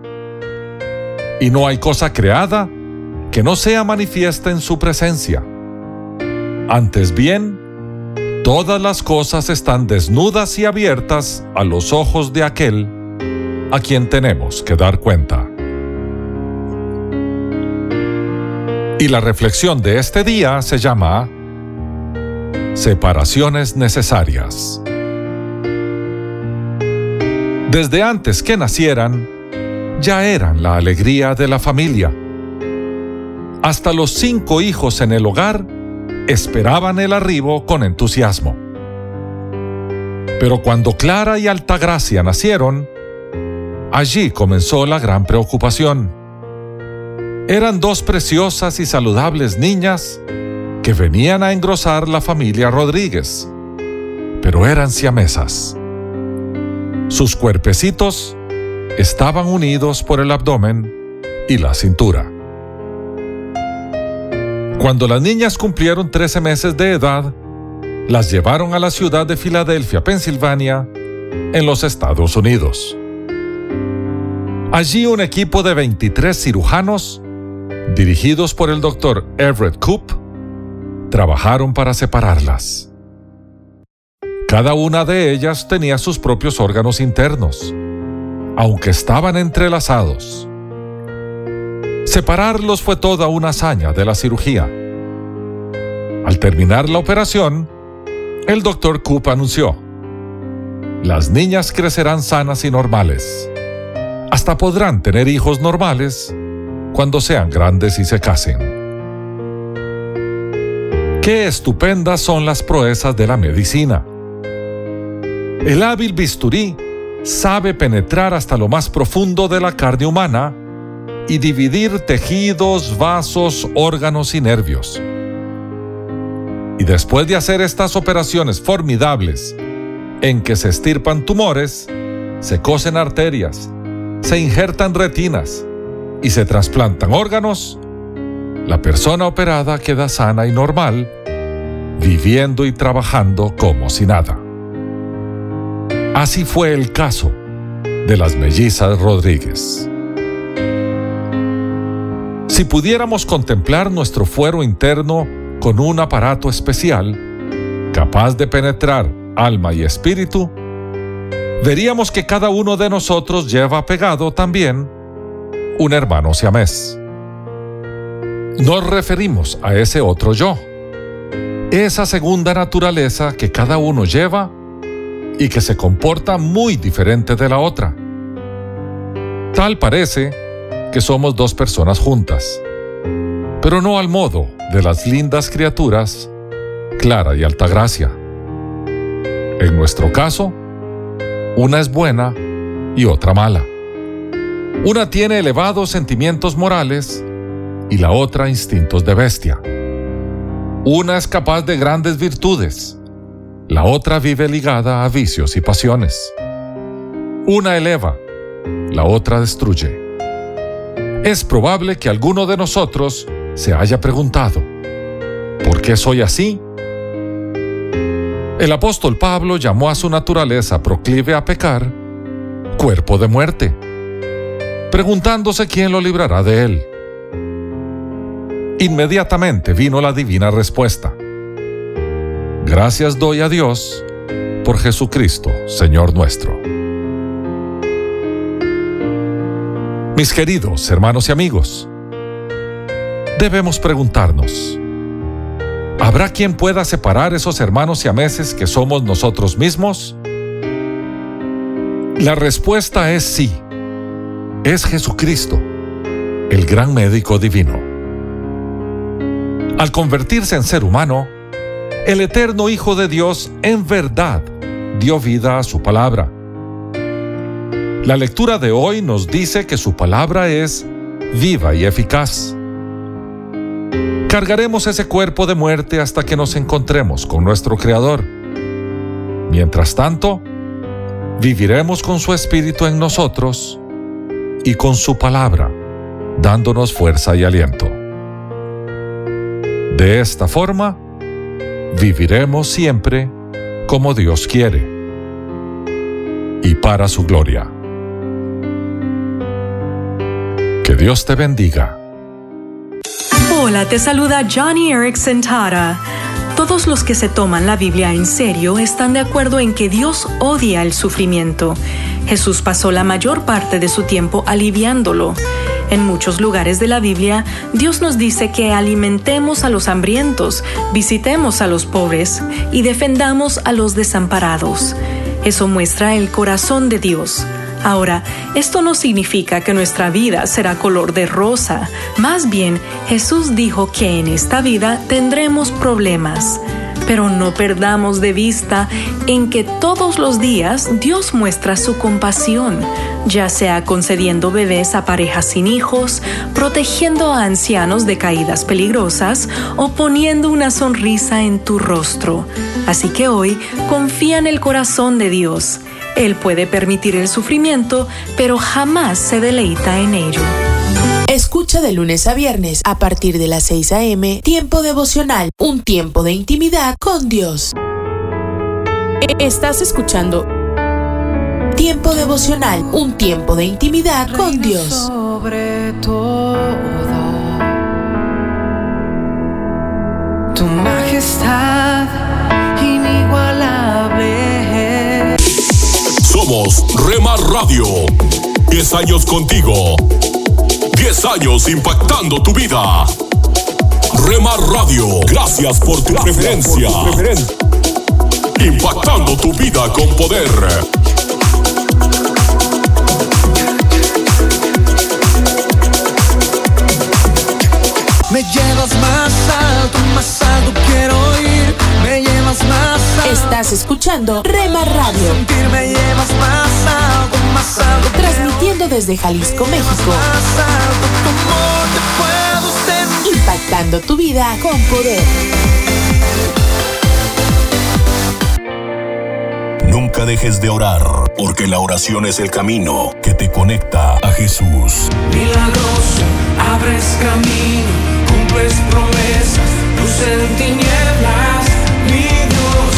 Y no hay cosa creada que no sea manifiesta en su presencia. Antes bien, todas las cosas están desnudas y abiertas a los ojos de aquel a quien tenemos que dar cuenta. Y la reflexión de este día se llama Separaciones necesarias. Desde antes que nacieran, ya eran la alegría de la familia. Hasta los cinco hijos en el hogar esperaban el arribo con entusiasmo. Pero cuando Clara y Altagracia nacieron, allí comenzó la gran preocupación. Eran dos preciosas y saludables niñas que venían a engrosar la familia Rodríguez, pero eran siamesas. Sus cuerpecitos estaban unidos por el abdomen y la cintura. Cuando las niñas cumplieron 13 meses de edad, las llevaron a la ciudad de Filadelfia, Pensilvania, en los Estados Unidos. Allí un equipo de 23 cirujanos, dirigidos por el doctor Everett Coop, trabajaron para separarlas. Cada una de ellas tenía sus propios órganos internos, aunque estaban entrelazados. Separarlos fue toda una hazaña de la cirugía. Al terminar la operación, el doctor Coop anunció, las niñas crecerán sanas y normales. Hasta podrán tener hijos normales cuando sean grandes y se casen. Qué estupendas son las proezas de la medicina. El hábil bisturí sabe penetrar hasta lo más profundo de la carne humana y dividir tejidos, vasos, órganos y nervios. Y después de hacer estas operaciones formidables, en que se estirpan tumores, se cosen arterias, se injertan retinas y se trasplantan órganos, la persona operada queda sana y normal, viviendo y trabajando como si nada. Así fue el caso de las mellizas Rodríguez. Si pudiéramos contemplar nuestro fuero interno con un aparato especial, capaz de penetrar alma y espíritu, veríamos que cada uno de nosotros lleva pegado también un hermano siamés. Nos referimos a ese otro yo, esa segunda naturaleza que cada uno lleva y que se comporta muy diferente de la otra. Tal parece que somos dos personas juntas, pero no al modo de las lindas criaturas Clara y Altagracia. En nuestro caso, una es buena y otra mala. Una tiene elevados sentimientos morales y la otra instintos de bestia. Una es capaz de grandes virtudes, la otra vive ligada a vicios y pasiones. Una eleva, la otra destruye. Es probable que alguno de nosotros se haya preguntado, ¿por qué soy así? El apóstol Pablo llamó a su naturaleza proclive a pecar cuerpo de muerte, preguntándose quién lo librará de él. Inmediatamente vino la divina respuesta. Gracias doy a Dios por Jesucristo, Señor nuestro. Mis queridos hermanos y amigos, debemos preguntarnos, ¿habrá quien pueda separar esos hermanos y ameses que somos nosotros mismos? La respuesta es sí. Es Jesucristo, el gran médico divino. Al convertirse en ser humano, el eterno Hijo de Dios en verdad dio vida a su palabra. La lectura de hoy nos dice que su palabra es viva y eficaz. Cargaremos ese cuerpo de muerte hasta que nos encontremos con nuestro Creador. Mientras tanto, viviremos con su Espíritu en nosotros y con su palabra, dándonos fuerza y aliento. De esta forma, viviremos siempre como Dios quiere y para su gloria. Que Dios te bendiga. Hola, te saluda Johnny Erickson Tara. Todos los que se toman la Biblia en serio están de acuerdo en que Dios odia el sufrimiento. Jesús pasó la mayor parte de su tiempo aliviándolo. En muchos lugares de la Biblia, Dios nos dice que alimentemos a los hambrientos, visitemos a los pobres y defendamos a los desamparados. Eso muestra el corazón de Dios. Ahora, esto no significa que nuestra vida será color de rosa. Más bien, Jesús dijo que en esta vida tendremos problemas. Pero no perdamos de vista en que todos los días Dios muestra su compasión, ya sea concediendo bebés a parejas sin hijos, protegiendo a ancianos de caídas peligrosas o poniendo una sonrisa en tu rostro. Así que hoy confía en el corazón de Dios. Él puede permitir el sufrimiento, pero jamás se deleita en ello. Escucha de lunes a viernes a partir de las 6 a.m. Tiempo devocional, un tiempo de intimidad con Dios. Estás escuchando Tiempo devocional, un tiempo de intimidad con Dios. Sobre todo, tu majestad inigualable. Somos Rema Radio. 10 años contigo. 10 años impactando tu vida. Rema Radio, gracias por tu preferencia. Impactando tu vida con poder. Me llevas más alto, más alto quiero ir. Me llevas más alto. Estás escuchando Rema Radio. Sentir me llevas más alto. Transmitiendo desde Jalisco, México. Impactando tu vida con poder. Nunca dejes de orar, porque la oración es el camino que te conecta a Jesús. Milagroso, abres camino, cumples promesas, luz en tinieblas, mi Dios,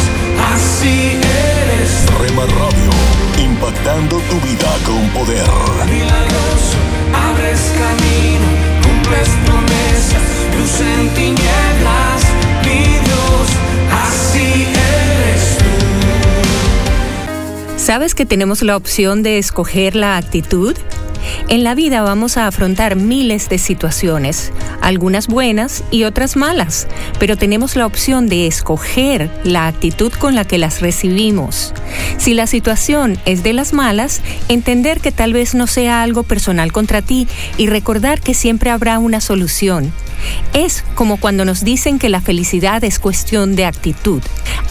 así eres. Rema Radio. Impactando tu vida con poder. Milagroso, abres camino, cumples promesas, luz en tinieblas, mi Dios, así eres tú. ¿Sabes que tenemos la opción de escoger la actitud? En la vida vamos a afrontar miles de situaciones, algunas buenas y otras malas, pero tenemos la opción de escoger la actitud con la que las recibimos. Si la situación es de las malas, entender que tal vez no sea algo personal contra ti y recordar que siempre habrá una solución. Es como cuando nos dicen que la felicidad es cuestión de actitud.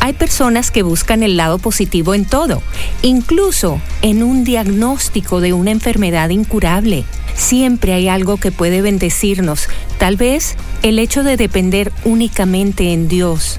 Hay personas que buscan el lado positivo en todo, incluso en un diagnóstico de una enfermedad incurable. Siempre hay algo que puede bendecirnos, tal vez el hecho de depender únicamente en Dios.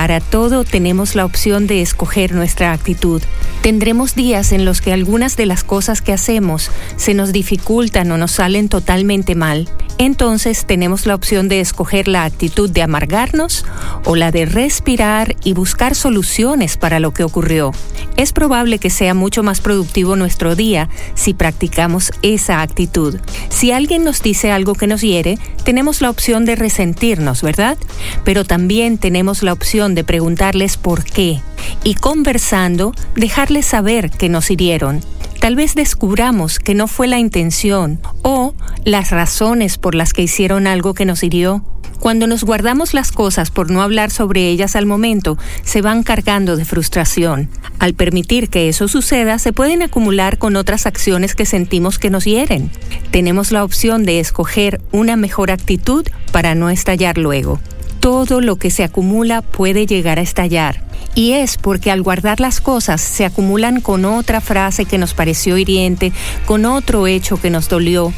Para todo tenemos la opción de escoger nuestra actitud. Tendremos días en los que algunas de las cosas que hacemos se nos dificultan o nos salen totalmente mal. Entonces tenemos la opción de escoger la actitud de amargarnos o la de respirar y buscar soluciones para lo que ocurrió. Es probable que sea mucho más productivo nuestro día si practicamos esa actitud. Si alguien nos dice algo que nos hiere, tenemos la opción de resentirnos, ¿verdad? Pero también tenemos la opción de preguntarles por qué y conversando dejarles saber que nos hirieron. Tal vez descubramos que no fue la intención o las razones por las que hicieron algo que nos hirió. Cuando nos guardamos las cosas por no hablar sobre ellas al momento, se van cargando de frustración. Al permitir que eso suceda, se pueden acumular con otras acciones que sentimos que nos hieren. Tenemos la opción de escoger una mejor actitud para no estallar luego todo lo que se acumula puede llegar a estallar. Y es porque al guardar las cosas se acumulan con otra frase que nos pareció hiriente, con otro hecho que nos dolió.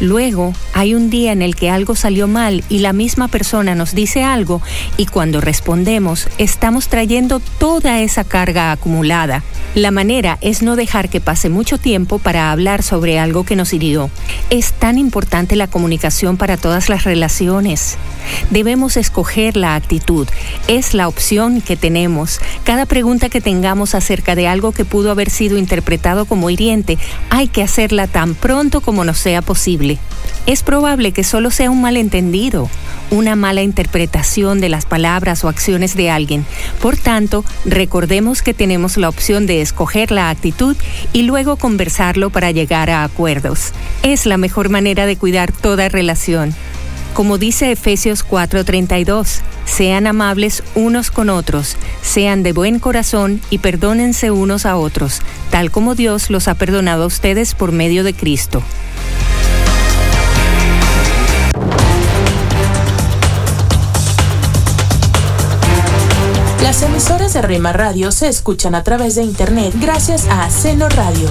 Luego hay un día en el que algo salió mal y la misma persona nos dice algo y cuando respondemos estamos trayendo toda esa carga acumulada. La manera es no dejar que pase mucho tiempo para hablar sobre algo que nos hirió. Es tan importante la comunicación para todas las relaciones. Debemos escoger la actitud. Es la opción que tenemos. Cada pregunta que tengamos acerca de algo que pudo haber sido interpretado como hiriente, hay que hacerla tan pronto como nos sea posible. Es probable que solo sea un malentendido, una mala interpretación de las palabras o acciones de alguien. Por tanto, recordemos que tenemos la opción de escoger la actitud y luego conversarlo para llegar a acuerdos. Es la mejor manera de cuidar toda relación. Como dice Efesios 4:32, sean amables unos con otros, sean de buen corazón y perdónense unos a otros, tal como Dios los ha perdonado a ustedes por medio de Cristo. Las emisoras de Rema Radio se escuchan a través de internet gracias a Seno Radio.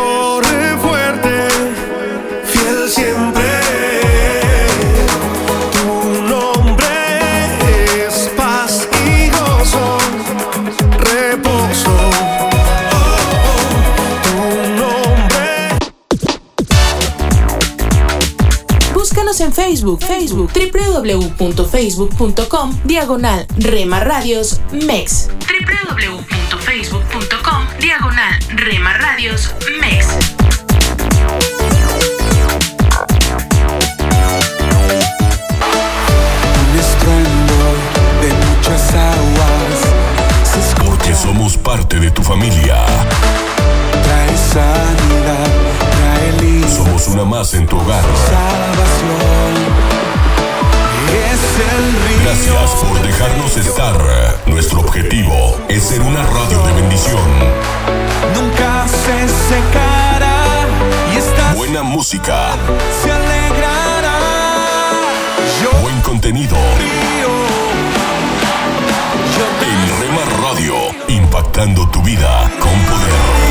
www.facebook.com, diagonal Rema Radios MEX. www.facebook.com, diagonal Rema Radios MEX. un estruendo de muchas aguas. Porque somos parte de tu familia. Trae sanidad, trae Somos una más en tu hogar. salvación. Gracias por dejarnos estar. Nuestro objetivo es ser una radio de bendición. Nunca se secará y esta buena música se alegrará. Buen contenido. Río. El Rema Radio, impactando tu vida con poder.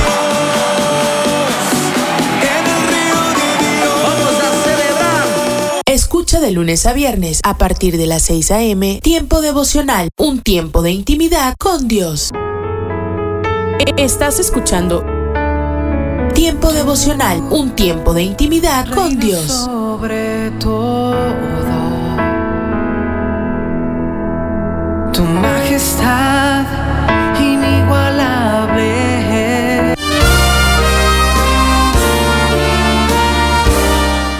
Escucha de lunes a viernes a partir de las 6 a.m. Tiempo devocional, un tiempo de intimidad con Dios. Estás escuchando Tiempo devocional, un tiempo de intimidad con Dios. Sobre todo, tu majestad inigualable.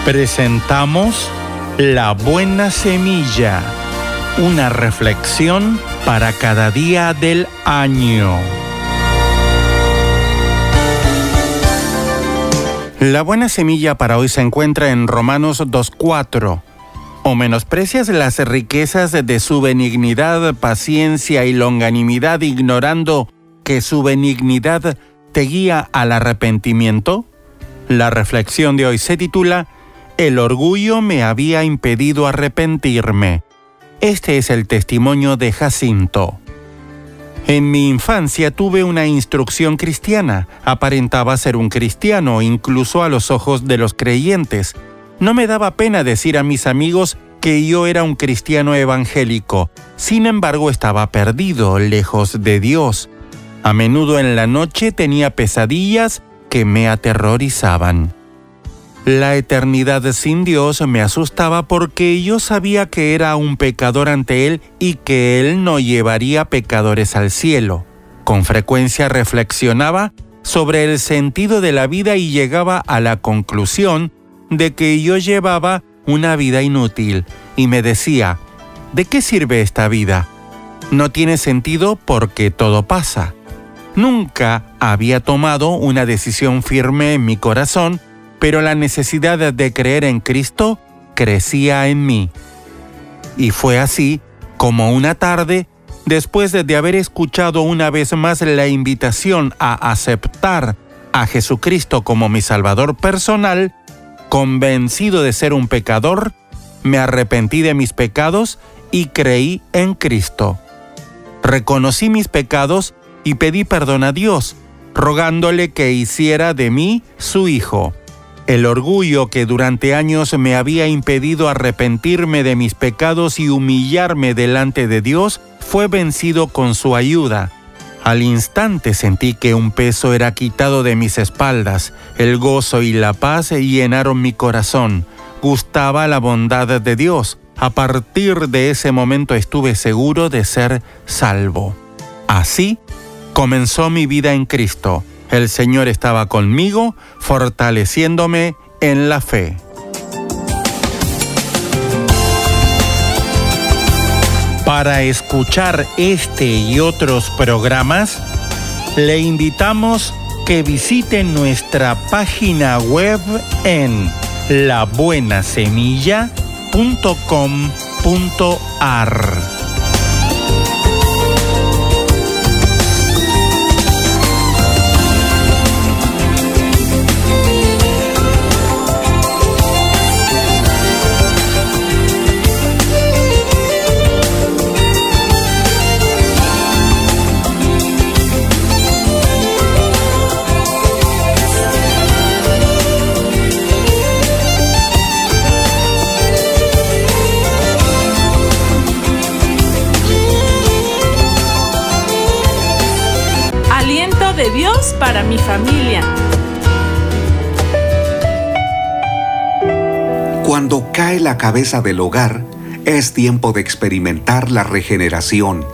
Presentamos La Buena Semilla, una reflexión para cada día del año. La buena semilla para hoy se encuentra en Romanos 2.4. O menosprecias las riquezas de su benignidad, paciencia y longanimidad, ignorando que su benignidad te guía al arrepentimiento. La reflexión de hoy se titula El orgullo me había impedido arrepentirme. Este es el testimonio de Jacinto. En mi infancia tuve una instrucción cristiana. Aparentaba ser un cristiano, incluso a los ojos de los creyentes. No me daba pena decir a mis amigos que yo era un cristiano evangélico. Sin embargo, estaba perdido, lejos de Dios. A menudo en la noche tenía pesadillas que me aterrorizaban. La eternidad sin Dios me asustaba porque yo sabía que era un pecador ante Él y que Él no llevaría pecadores al cielo. Con frecuencia reflexionaba sobre el sentido de la vida y llegaba a la conclusión de que yo llevaba una vida inútil y me decía, ¿de qué sirve esta vida? No tiene sentido porque todo pasa. Nunca había tomado una decisión firme en mi corazón pero la necesidad de creer en Cristo crecía en mí. Y fue así como una tarde, después de haber escuchado una vez más la invitación a aceptar a Jesucristo como mi Salvador personal, convencido de ser un pecador, me arrepentí de mis pecados y creí en Cristo. Reconocí mis pecados y pedí perdón a Dios, rogándole que hiciera de mí su Hijo. El orgullo que durante años me había impedido arrepentirme de mis pecados y humillarme delante de Dios fue vencido con su ayuda. Al instante sentí que un peso era quitado de mis espaldas, el gozo y la paz llenaron mi corazón. Gustaba la bondad de Dios. A partir de ese momento estuve seguro de ser salvo. Así comenzó mi vida en Cristo. El Señor estaba conmigo, fortaleciéndome en la fe. Para escuchar este y otros programas, le invitamos que visite nuestra página web en labuenasemilla.com.ar. mi familia. Cuando cae la cabeza del hogar, es tiempo de experimentar la regeneración.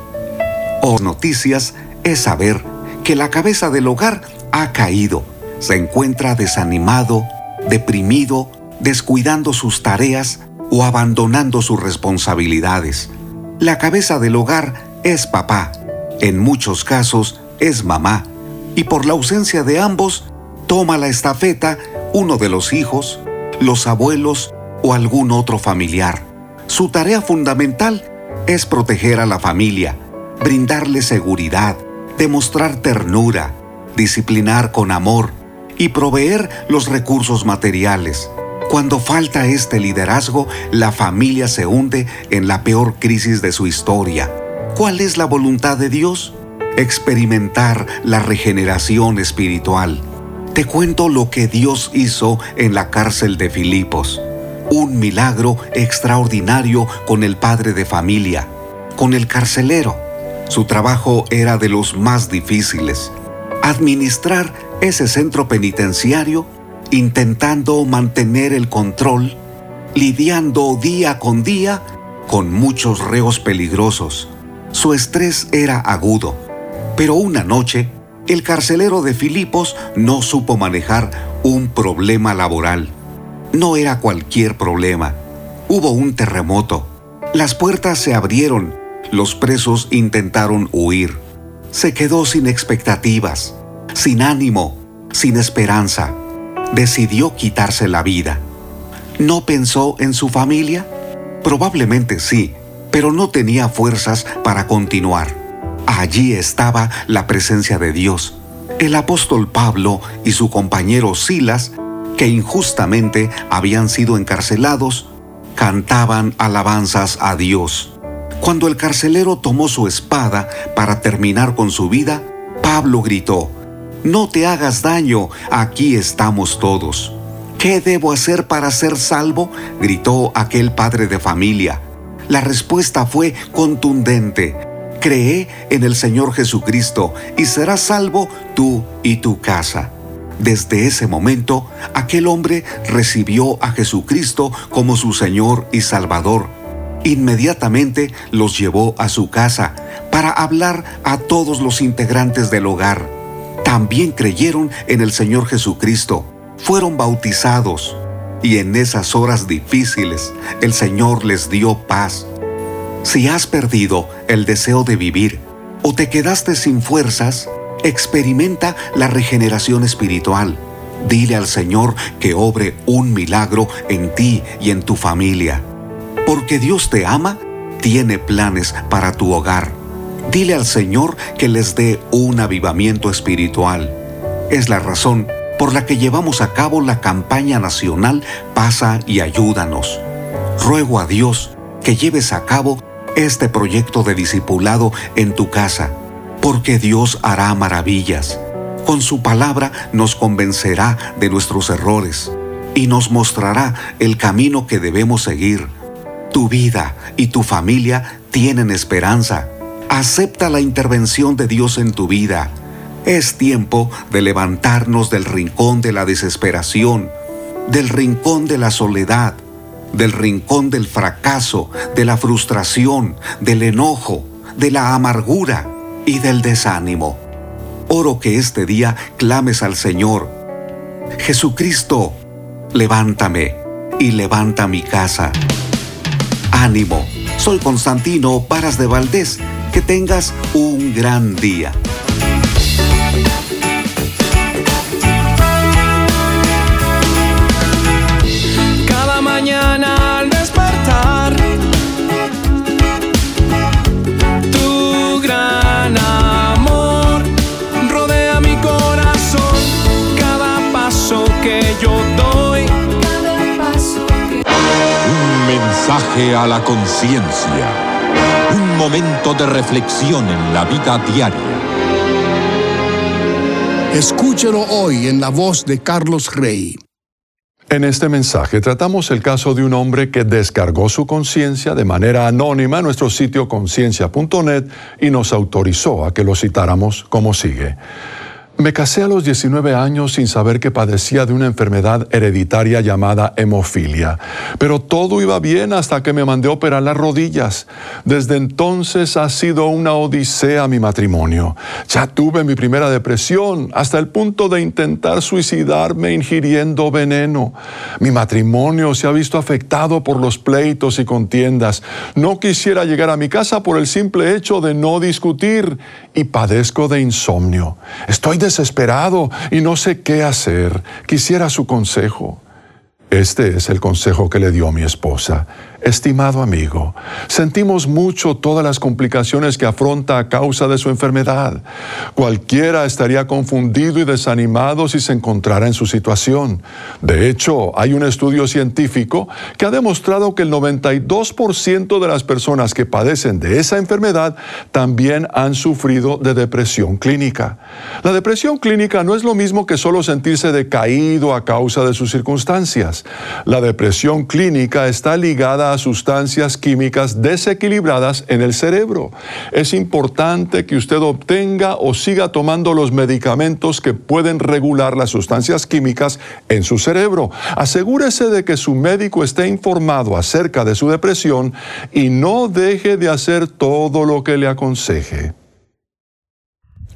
O noticias es saber que la cabeza del hogar ha caído, se encuentra desanimado, deprimido, descuidando sus tareas o abandonando sus responsabilidades. La cabeza del hogar es papá, en muchos casos es mamá y por la ausencia de ambos, toma la estafeta uno de los hijos, los abuelos o algún otro familiar. Su tarea fundamental es proteger a la familia, brindarle seguridad, demostrar ternura, disciplinar con amor y proveer los recursos materiales. Cuando falta este liderazgo, la familia se hunde en la peor crisis de su historia. ¿Cuál es la voluntad de Dios? Experimentar la regeneración espiritual. Te cuento lo que Dios hizo en la cárcel de Filipos. Un milagro extraordinario con el padre de familia, con el carcelero. Su trabajo era de los más difíciles. Administrar ese centro penitenciario intentando mantener el control, lidiando día con día con muchos reos peligrosos. Su estrés era agudo, pero una noche el carcelero de Filipos no supo manejar un problema laboral. No era cualquier problema. Hubo un terremoto. Las puertas se abrieron. Los presos intentaron huir. Se quedó sin expectativas, sin ánimo, sin esperanza decidió quitarse la vida. ¿No pensó en su familia? Probablemente sí, pero no tenía fuerzas para continuar. Allí estaba la presencia de Dios. El apóstol Pablo y su compañero Silas, que injustamente habían sido encarcelados, cantaban alabanzas a Dios. Cuando el carcelero tomó su espada para terminar con su vida, Pablo gritó, no te hagas daño, aquí estamos todos. ¿Qué debo hacer para ser salvo? gritó aquel padre de familia. La respuesta fue contundente. Cree en el Señor Jesucristo y serás salvo tú y tu casa. Desde ese momento, aquel hombre recibió a Jesucristo como su Señor y Salvador. Inmediatamente los llevó a su casa para hablar a todos los integrantes del hogar también creyeron en el Señor Jesucristo, fueron bautizados y en esas horas difíciles el Señor les dio paz. Si has perdido el deseo de vivir o te quedaste sin fuerzas, experimenta la regeneración espiritual. Dile al Señor que obre un milagro en ti y en tu familia. Porque Dios te ama, tiene planes para tu hogar. Dile al Señor que les dé un avivamiento espiritual. Es la razón por la que llevamos a cabo la campaña nacional Pasa y Ayúdanos. Ruego a Dios que lleves a cabo este proyecto de discipulado en tu casa, porque Dios hará maravillas. Con su palabra nos convencerá de nuestros errores y nos mostrará el camino que debemos seguir. Tu vida y tu familia tienen esperanza Acepta la intervención de Dios en tu vida. Es tiempo de levantarnos del rincón de la desesperación, del rincón de la soledad, del rincón del fracaso, de la frustración, del enojo, de la amargura y del desánimo. Oro que este día clames al Señor. Jesucristo, levántame y levanta mi casa. Ánimo, soy Constantino Paras de Valdés que tengas un gran día. Mensaje a la conciencia un momento de reflexión en la vida diaria. Escúchelo hoy en la voz de Carlos Rey. En este mensaje tratamos el caso de un hombre que descargó su conciencia de manera anónima en nuestro sitio conciencia.net y nos autorizó a que lo citáramos como sigue. Me casé a los 19 años sin saber que padecía de una enfermedad hereditaria llamada hemofilia, pero todo iba bien hasta que me mandé operar las rodillas. Desde entonces ha sido una odisea mi matrimonio. Ya tuve mi primera depresión hasta el punto de intentar suicidarme ingiriendo veneno. Mi matrimonio se ha visto afectado por los pleitos y contiendas. No quisiera llegar a mi casa por el simple hecho de no discutir y padezco de insomnio. Estoy desesperado y no sé qué hacer. Quisiera su consejo. Este es el consejo que le dio mi esposa. Estimado amigo, sentimos mucho todas las complicaciones que afronta a causa de su enfermedad. Cualquiera estaría confundido y desanimado si se encontrara en su situación. De hecho, hay un estudio científico que ha demostrado que el 92% de las personas que padecen de esa enfermedad también han sufrido de depresión clínica. La depresión clínica no es lo mismo que solo sentirse decaído a causa de sus circunstancias. La depresión clínica está ligada sustancias químicas desequilibradas en el cerebro. Es importante que usted obtenga o siga tomando los medicamentos que pueden regular las sustancias químicas en su cerebro. Asegúrese de que su médico esté informado acerca de su depresión y no deje de hacer todo lo que le aconseje.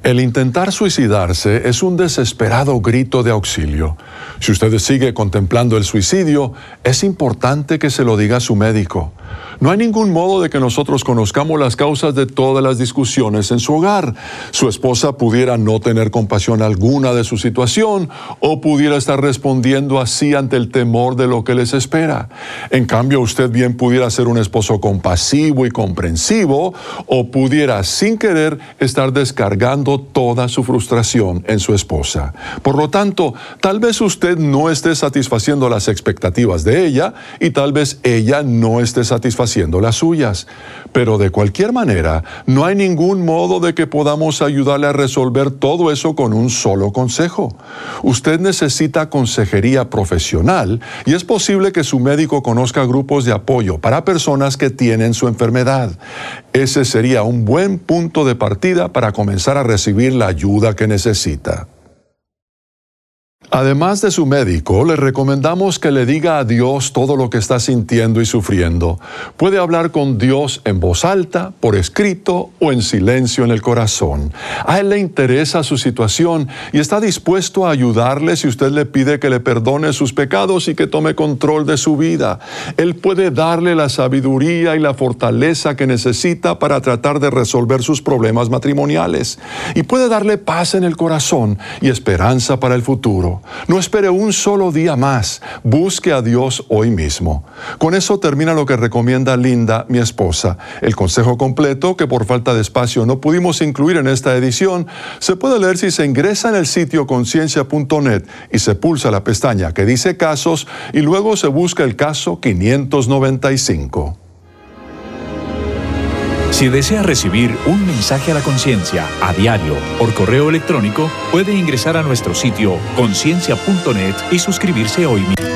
El intentar suicidarse es un desesperado grito de auxilio. Si usted sigue contemplando el suicidio, es importante que se lo diga a su médico. No hay ningún modo de que nosotros conozcamos las causas de todas las discusiones en su hogar. Su esposa pudiera no tener compasión alguna de su situación o pudiera estar respondiendo así ante el temor de lo que les espera. En cambio, usted bien pudiera ser un esposo compasivo y comprensivo o pudiera sin querer estar descargando toda su frustración en su esposa. Por lo tanto, tal vez usted no esté satisfaciendo las expectativas de ella y tal vez ella no esté satisfaciendo las suyas. Pero de cualquier manera, no hay ningún modo de que podamos ayudarle a resolver todo eso con un solo consejo. Usted necesita consejería profesional y es posible que su médico conozca grupos de apoyo para personas que tienen su enfermedad. Ese sería un buen punto de partida para comenzar a recibir la ayuda que necesita. Además de su médico, le recomendamos que le diga a Dios todo lo que está sintiendo y sufriendo. Puede hablar con Dios en voz alta, por escrito o en silencio en el corazón. A Él le interesa su situación y está dispuesto a ayudarle si usted le pide que le perdone sus pecados y que tome control de su vida. Él puede darle la sabiduría y la fortaleza que necesita para tratar de resolver sus problemas matrimoniales. Y puede darle paz en el corazón y esperanza para el futuro. No espere un solo día más. Busque a Dios hoy mismo. Con eso termina lo que recomienda Linda, mi esposa. El consejo completo, que por falta de espacio no pudimos incluir en esta edición, se puede leer si se ingresa en el sitio conciencia.net y se pulsa la pestaña que dice casos y luego se busca el caso 595. Si desea recibir un mensaje a la conciencia a diario por correo electrónico, puede ingresar a nuestro sitio conciencia.net y suscribirse hoy mismo.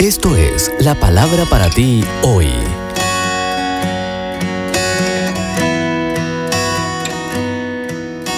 Esto es la palabra para ti hoy.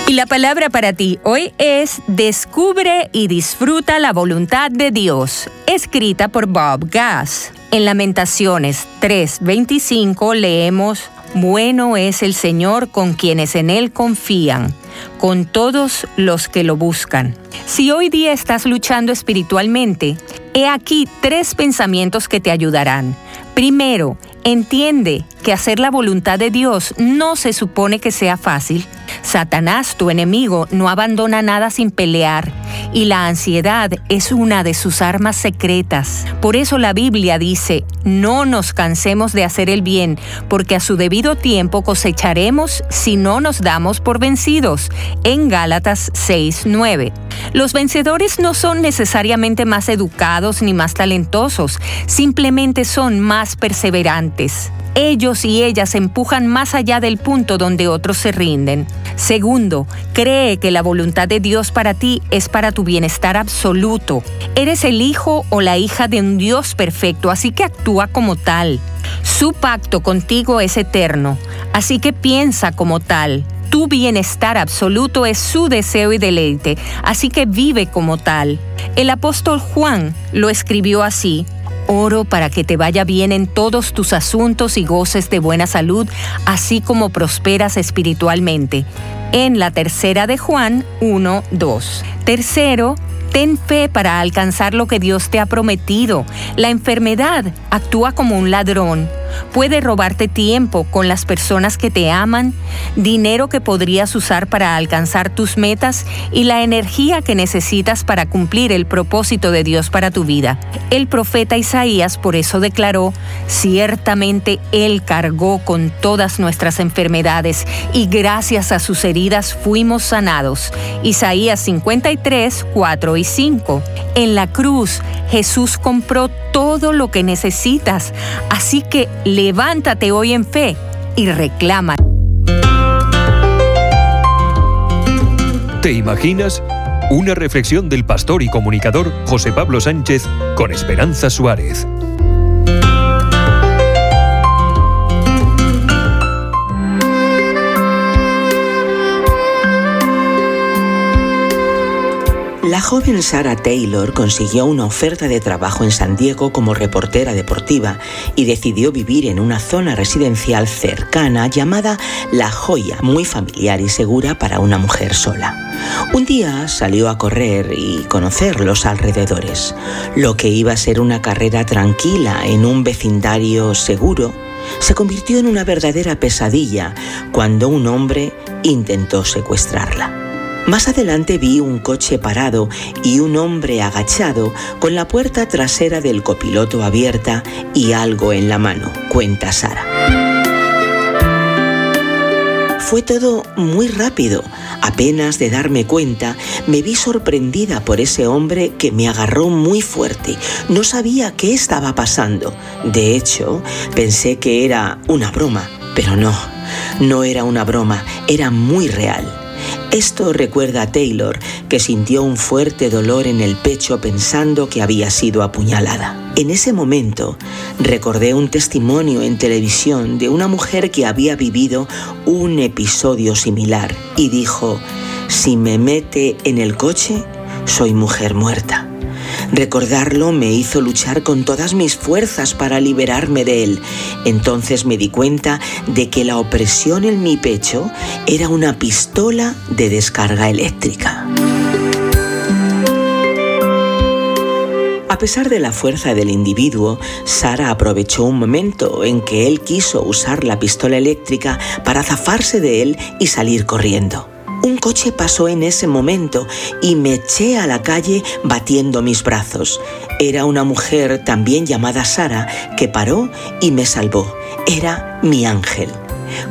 Y la palabra para ti hoy es Descubre y disfruta la voluntad de Dios, escrita por Bob Gass. En Lamentaciones 3:25 leemos, Bueno es el Señor con quienes en Él confían, con todos los que lo buscan. Si hoy día estás luchando espiritualmente, he aquí tres pensamientos que te ayudarán. Primero, entiende que hacer la voluntad de Dios no se supone que sea fácil. Satanás, tu enemigo, no abandona nada sin pelear y la ansiedad es una de sus armas secretas. Por eso la Biblia dice, no nos cansemos de hacer el bien, porque a su debido tiempo cosecharemos si no nos damos por vencidos. En Gálatas 6:9. Los vencedores no son necesariamente más educados ni más talentosos, simplemente son más perseverantes. Ellos y ellas empujan más allá del punto donde otros se rinden. Segundo, cree que la voluntad de Dios para ti es para tu bienestar absoluto. Eres el hijo o la hija de un Dios perfecto, así que actúa como tal. Su pacto contigo es eterno, así que piensa como tal. Tu bienestar absoluto es su deseo y deleite, así que vive como tal. El apóstol Juan lo escribió así, Oro para que te vaya bien en todos tus asuntos y goces de buena salud, así como prosperas espiritualmente. En la tercera de Juan 1, 2. Tercero, Ten fe para alcanzar lo que Dios te ha prometido. La enfermedad actúa como un ladrón. Puede robarte tiempo con las personas que te aman, dinero que podrías usar para alcanzar tus metas y la energía que necesitas para cumplir el propósito de Dios para tu vida. El profeta Isaías por eso declaró, ciertamente Él cargó con todas nuestras enfermedades y gracias a sus heridas fuimos sanados. Isaías 53, 4 y 5. En la cruz, Jesús compró todo lo que necesitas, así que levántate hoy en fe y reclama. ¿Te imaginas? Una reflexión del pastor y comunicador José Pablo Sánchez con Esperanza Suárez. La joven Sarah Taylor consiguió una oferta de trabajo en San Diego como reportera deportiva y decidió vivir en una zona residencial cercana llamada La Joya, muy familiar y segura para una mujer sola. Un día salió a correr y conocer los alrededores. Lo que iba a ser una carrera tranquila en un vecindario seguro se convirtió en una verdadera pesadilla cuando un hombre intentó secuestrarla. Más adelante vi un coche parado y un hombre agachado con la puerta trasera del copiloto abierta y algo en la mano, cuenta Sara. Fue todo muy rápido. Apenas de darme cuenta, me vi sorprendida por ese hombre que me agarró muy fuerte. No sabía qué estaba pasando. De hecho, pensé que era una broma, pero no, no era una broma, era muy real. Esto recuerda a Taylor, que sintió un fuerte dolor en el pecho pensando que había sido apuñalada. En ese momento recordé un testimonio en televisión de una mujer que había vivido un episodio similar y dijo, si me mete en el coche, soy mujer muerta. Recordarlo me hizo luchar con todas mis fuerzas para liberarme de él. Entonces me di cuenta de que la opresión en mi pecho era una pistola de descarga eléctrica. A pesar de la fuerza del individuo, Sara aprovechó un momento en que él quiso usar la pistola eléctrica para zafarse de él y salir corriendo. Un coche pasó en ese momento y me eché a la calle batiendo mis brazos. Era una mujer también llamada Sara que paró y me salvó. Era mi ángel.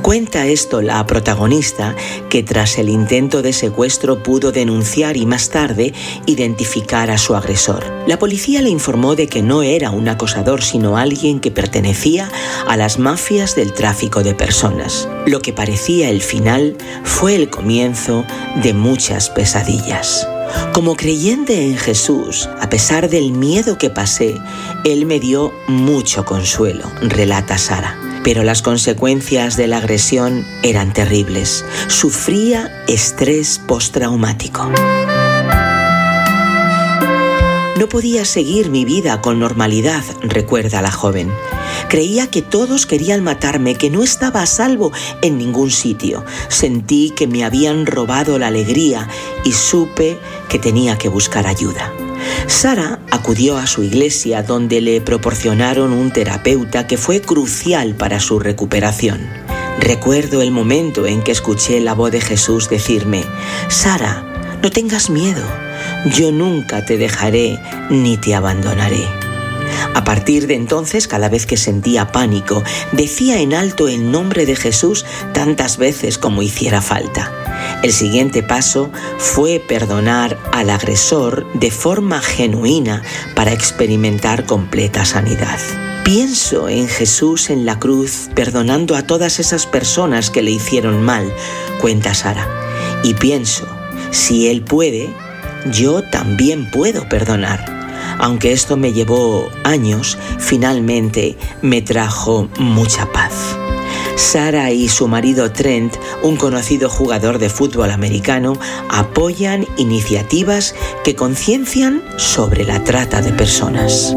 Cuenta esto la protagonista, que tras el intento de secuestro pudo denunciar y más tarde identificar a su agresor. La policía le informó de que no era un acosador, sino alguien que pertenecía a las mafias del tráfico de personas. Lo que parecía el final fue el comienzo de muchas pesadillas. Como creyente en Jesús, a pesar del miedo que pasé, Él me dio mucho consuelo, relata Sara pero las consecuencias de la agresión eran terribles. Sufría estrés postraumático. No podía seguir mi vida con normalidad, recuerda la joven. Creía que todos querían matarme, que no estaba a salvo en ningún sitio. Sentí que me habían robado la alegría y supe que tenía que buscar ayuda. Sara acudió a su iglesia donde le proporcionaron un terapeuta que fue crucial para su recuperación. Recuerdo el momento en que escuché la voz de Jesús decirme, Sara, no tengas miedo, yo nunca te dejaré ni te abandonaré. A partir de entonces, cada vez que sentía pánico, decía en alto el nombre de Jesús tantas veces como hiciera falta. El siguiente paso fue perdonar al agresor de forma genuina para experimentar completa sanidad. Pienso en Jesús en la cruz perdonando a todas esas personas que le hicieron mal, cuenta Sara. Y pienso, si Él puede, yo también puedo perdonar. Aunque esto me llevó años, finalmente me trajo mucha paz. Sara y su marido Trent, un conocido jugador de fútbol americano, apoyan iniciativas que conciencian sobre la trata de personas.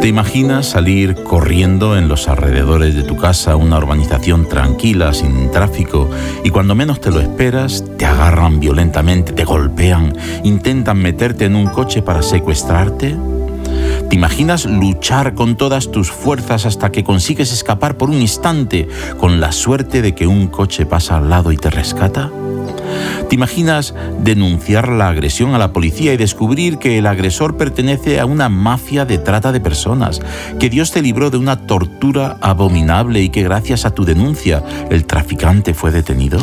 ¿Te imaginas salir corriendo en los alrededores de tu casa, una urbanización tranquila, sin tráfico, y cuando menos te lo esperas, te agarran violentamente, te golpean, intentan meterte en un coche para secuestrarte? ¿Te imaginas luchar con todas tus fuerzas hasta que consigues escapar por un instante con la suerte de que un coche pasa al lado y te rescata? ¿Te imaginas denunciar la agresión a la policía y descubrir que el agresor pertenece a una mafia de trata de personas, que Dios te libró de una tortura abominable y que gracias a tu denuncia el traficante fue detenido?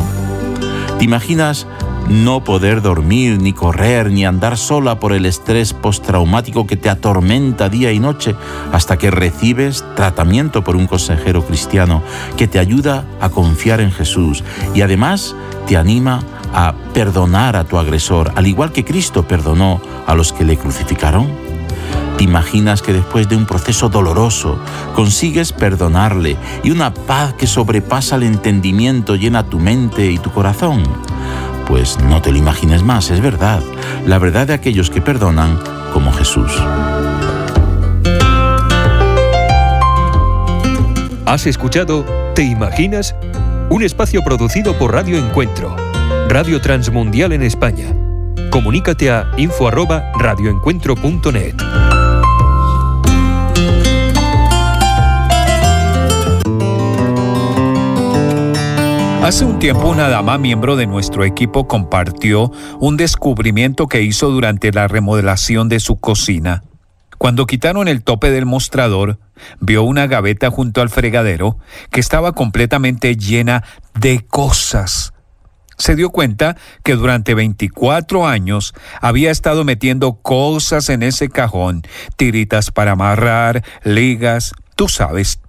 ¿Te imaginas no poder dormir, ni correr, ni andar sola por el estrés postraumático que te atormenta día y noche hasta que recibes tratamiento por un consejero cristiano que te ayuda a confiar en Jesús y además te anima a perdonar a tu agresor, al igual que Cristo perdonó a los que le crucificaron? ¿Te imaginas que después de un proceso doloroso consigues perdonarle y una paz que sobrepasa el entendimiento llena tu mente y tu corazón? Pues no te lo imagines más, es verdad, la verdad de aquellos que perdonan como Jesús. ¿Has escuchado Te Imaginas? Un espacio producido por Radio Encuentro, Radio Transmundial en España. Comunícate a info@radioencuentro.net. Hace un tiempo una dama miembro de nuestro equipo compartió un descubrimiento que hizo durante la remodelación de su cocina. Cuando quitaron el tope del mostrador, vio una gaveta junto al fregadero que estaba completamente llena de cosas. Se dio cuenta que durante 24 años había estado metiendo cosas en ese cajón, tiritas para amarrar, ligas, tú sabes,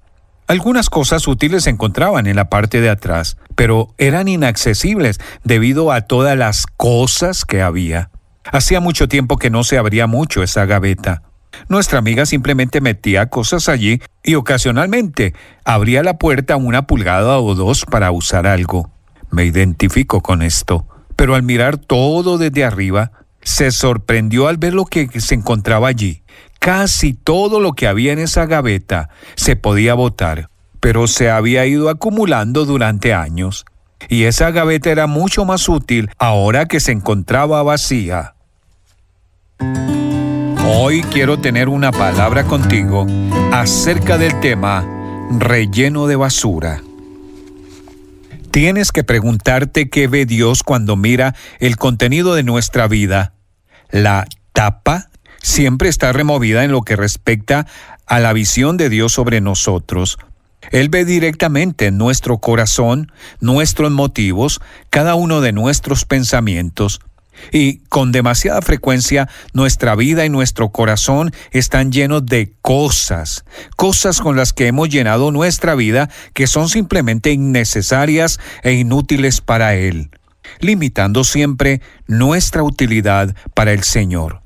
algunas cosas útiles se encontraban en la parte de atrás, pero eran inaccesibles debido a todas las cosas que había. Hacía mucho tiempo que no se abría mucho esa gaveta. Nuestra amiga simplemente metía cosas allí y ocasionalmente abría la puerta una pulgada o dos para usar algo. Me identifico con esto, pero al mirar todo desde arriba, se sorprendió al ver lo que se encontraba allí. Casi todo lo que había en esa gaveta se podía botar, pero se había ido acumulando durante años. Y esa gaveta era mucho más útil ahora que se encontraba vacía. Hoy quiero tener una palabra contigo acerca del tema relleno de basura. Tienes que preguntarte qué ve Dios cuando mira el contenido de nuestra vida. La tapa siempre está removida en lo que respecta a la visión de Dios sobre nosotros. Él ve directamente en nuestro corazón, nuestros motivos, cada uno de nuestros pensamientos. Y con demasiada frecuencia nuestra vida y nuestro corazón están llenos de cosas, cosas con las que hemos llenado nuestra vida que son simplemente innecesarias e inútiles para Él, limitando siempre nuestra utilidad para el Señor.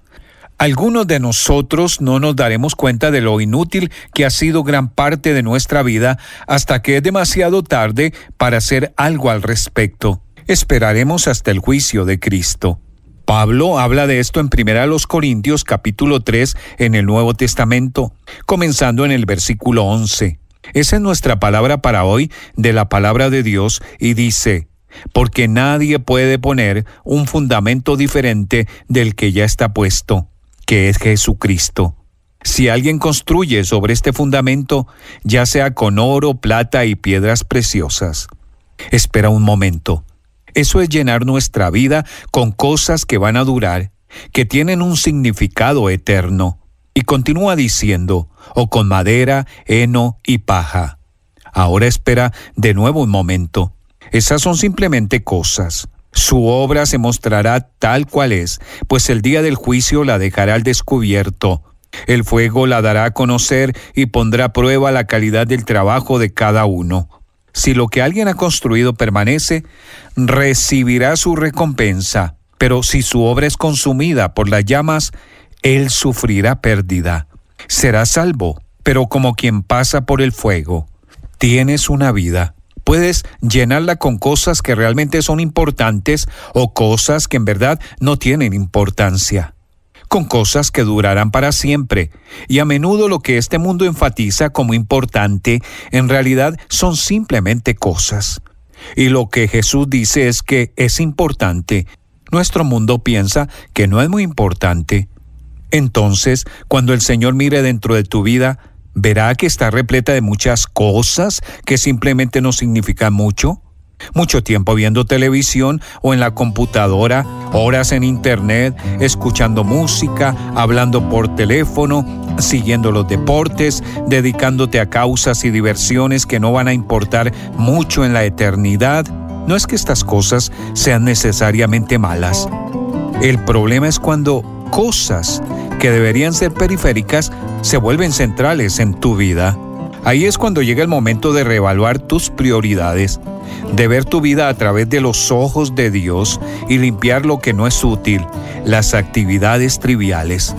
Algunos de nosotros no nos daremos cuenta de lo inútil que ha sido gran parte de nuestra vida hasta que es demasiado tarde para hacer algo al respecto. Esperaremos hasta el juicio de Cristo. Pablo habla de esto en 1 Corintios capítulo 3 en el Nuevo Testamento, comenzando en el versículo 11. Esa es nuestra palabra para hoy de la palabra de Dios y dice, porque nadie puede poner un fundamento diferente del que ya está puesto que es Jesucristo. Si alguien construye sobre este fundamento, ya sea con oro, plata y piedras preciosas, espera un momento. Eso es llenar nuestra vida con cosas que van a durar, que tienen un significado eterno. Y continúa diciendo, o con madera, heno y paja. Ahora espera de nuevo un momento. Esas son simplemente cosas. Su obra se mostrará tal cual es, pues el día del juicio la dejará al descubierto. El fuego la dará a conocer y pondrá a prueba la calidad del trabajo de cada uno. Si lo que alguien ha construido permanece, recibirá su recompensa, pero si su obra es consumida por las llamas, él sufrirá pérdida. Será salvo, pero como quien pasa por el fuego. Tienes una vida Puedes llenarla con cosas que realmente son importantes o cosas que en verdad no tienen importancia. con cosas que durarán para siempre, y a menudo lo que este mundo enfatiza como importante, en realidad son simplemente cosas. Y lo que Jesús dice es que es importante. Nuestro mundo piensa que no es muy importante. Entonces, cuando el Señor mire dentro de tu vida, verá que está repleta de muchas cosas que simplemente no significan mucho. Mucho tiempo viendo televisión o en la computadora, horas en internet, escuchando música, hablando por teléfono, siguiendo los deportes, dedicándote a causas y diversiones que no van a importar mucho en la eternidad. No es que estas cosas sean necesariamente malas. El problema es cuando cosas que deberían ser periféricas se vuelven centrales en tu vida. Ahí es cuando llega el momento de reevaluar tus prioridades, de ver tu vida a través de los ojos de Dios y limpiar lo que no es útil, las actividades triviales.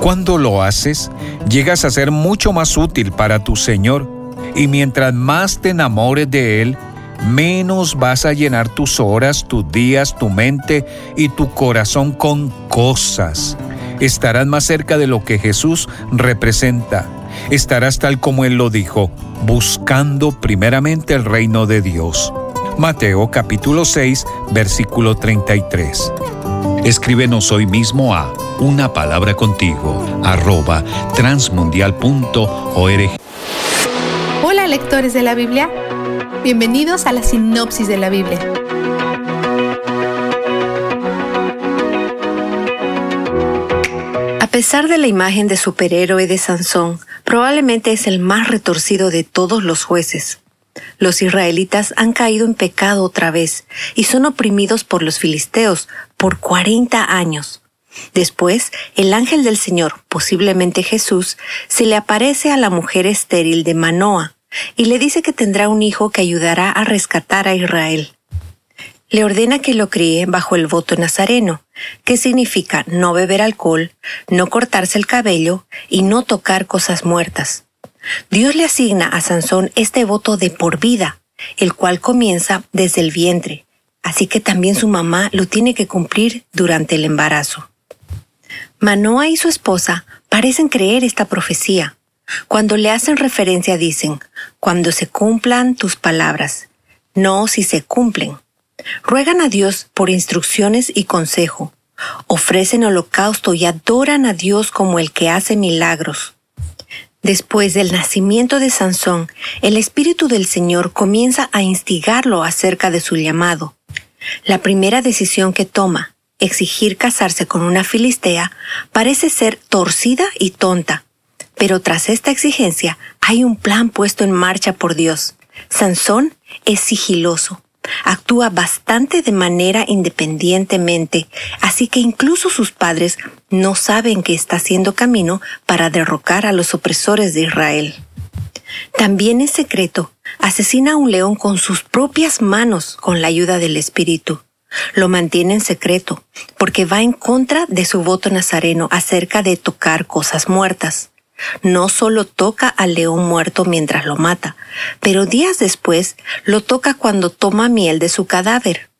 Cuando lo haces, llegas a ser mucho más útil para tu Señor y mientras más te enamores de Él, menos vas a llenar tus horas, tus días, tu mente y tu corazón con cosas. Estarás más cerca de lo que Jesús representa. Estarás tal como Él lo dijo, buscando primeramente el reino de Dios. Mateo capítulo 6, versículo 33. Escríbenos hoy mismo a una palabra contigo arroba transmundial.org. Hola lectores de la Biblia. Bienvenidos a la sinopsis de la Biblia. A pesar de la imagen de superhéroe de Sansón, probablemente es el más retorcido de todos los jueces. Los israelitas han caído en pecado otra vez y son oprimidos por los filisteos por 40 años. Después, el ángel del Señor, posiblemente Jesús, se le aparece a la mujer estéril de Manoa, y le dice que tendrá un hijo que ayudará a rescatar a Israel. Le ordena que lo críe bajo el voto nazareno, que significa no beber alcohol, no cortarse el cabello y no tocar cosas muertas. Dios le asigna a Sansón este voto de por vida, el cual comienza desde el vientre, así que también su mamá lo tiene que cumplir durante el embarazo. Manoa y su esposa parecen creer esta profecía, cuando le hacen referencia dicen, cuando se cumplan tus palabras, no si se cumplen. Ruegan a Dios por instrucciones y consejo. Ofrecen holocausto y adoran a Dios como el que hace milagros. Después del nacimiento de Sansón, el Espíritu del Señor comienza a instigarlo acerca de su llamado. La primera decisión que toma, exigir casarse con una filistea, parece ser torcida y tonta, pero tras esta exigencia hay un plan puesto en marcha por Dios. Sansón es sigiloso, actúa bastante de manera independientemente, así que incluso sus padres no saben que está haciendo camino para derrocar a los opresores de Israel. También en secreto asesina a un león con sus propias manos con la ayuda del Espíritu. Lo mantiene en secreto porque va en contra de su voto nazareno acerca de tocar cosas muertas. No solo toca al león muerto mientras lo mata, pero días después lo toca cuando toma miel de su cadáver.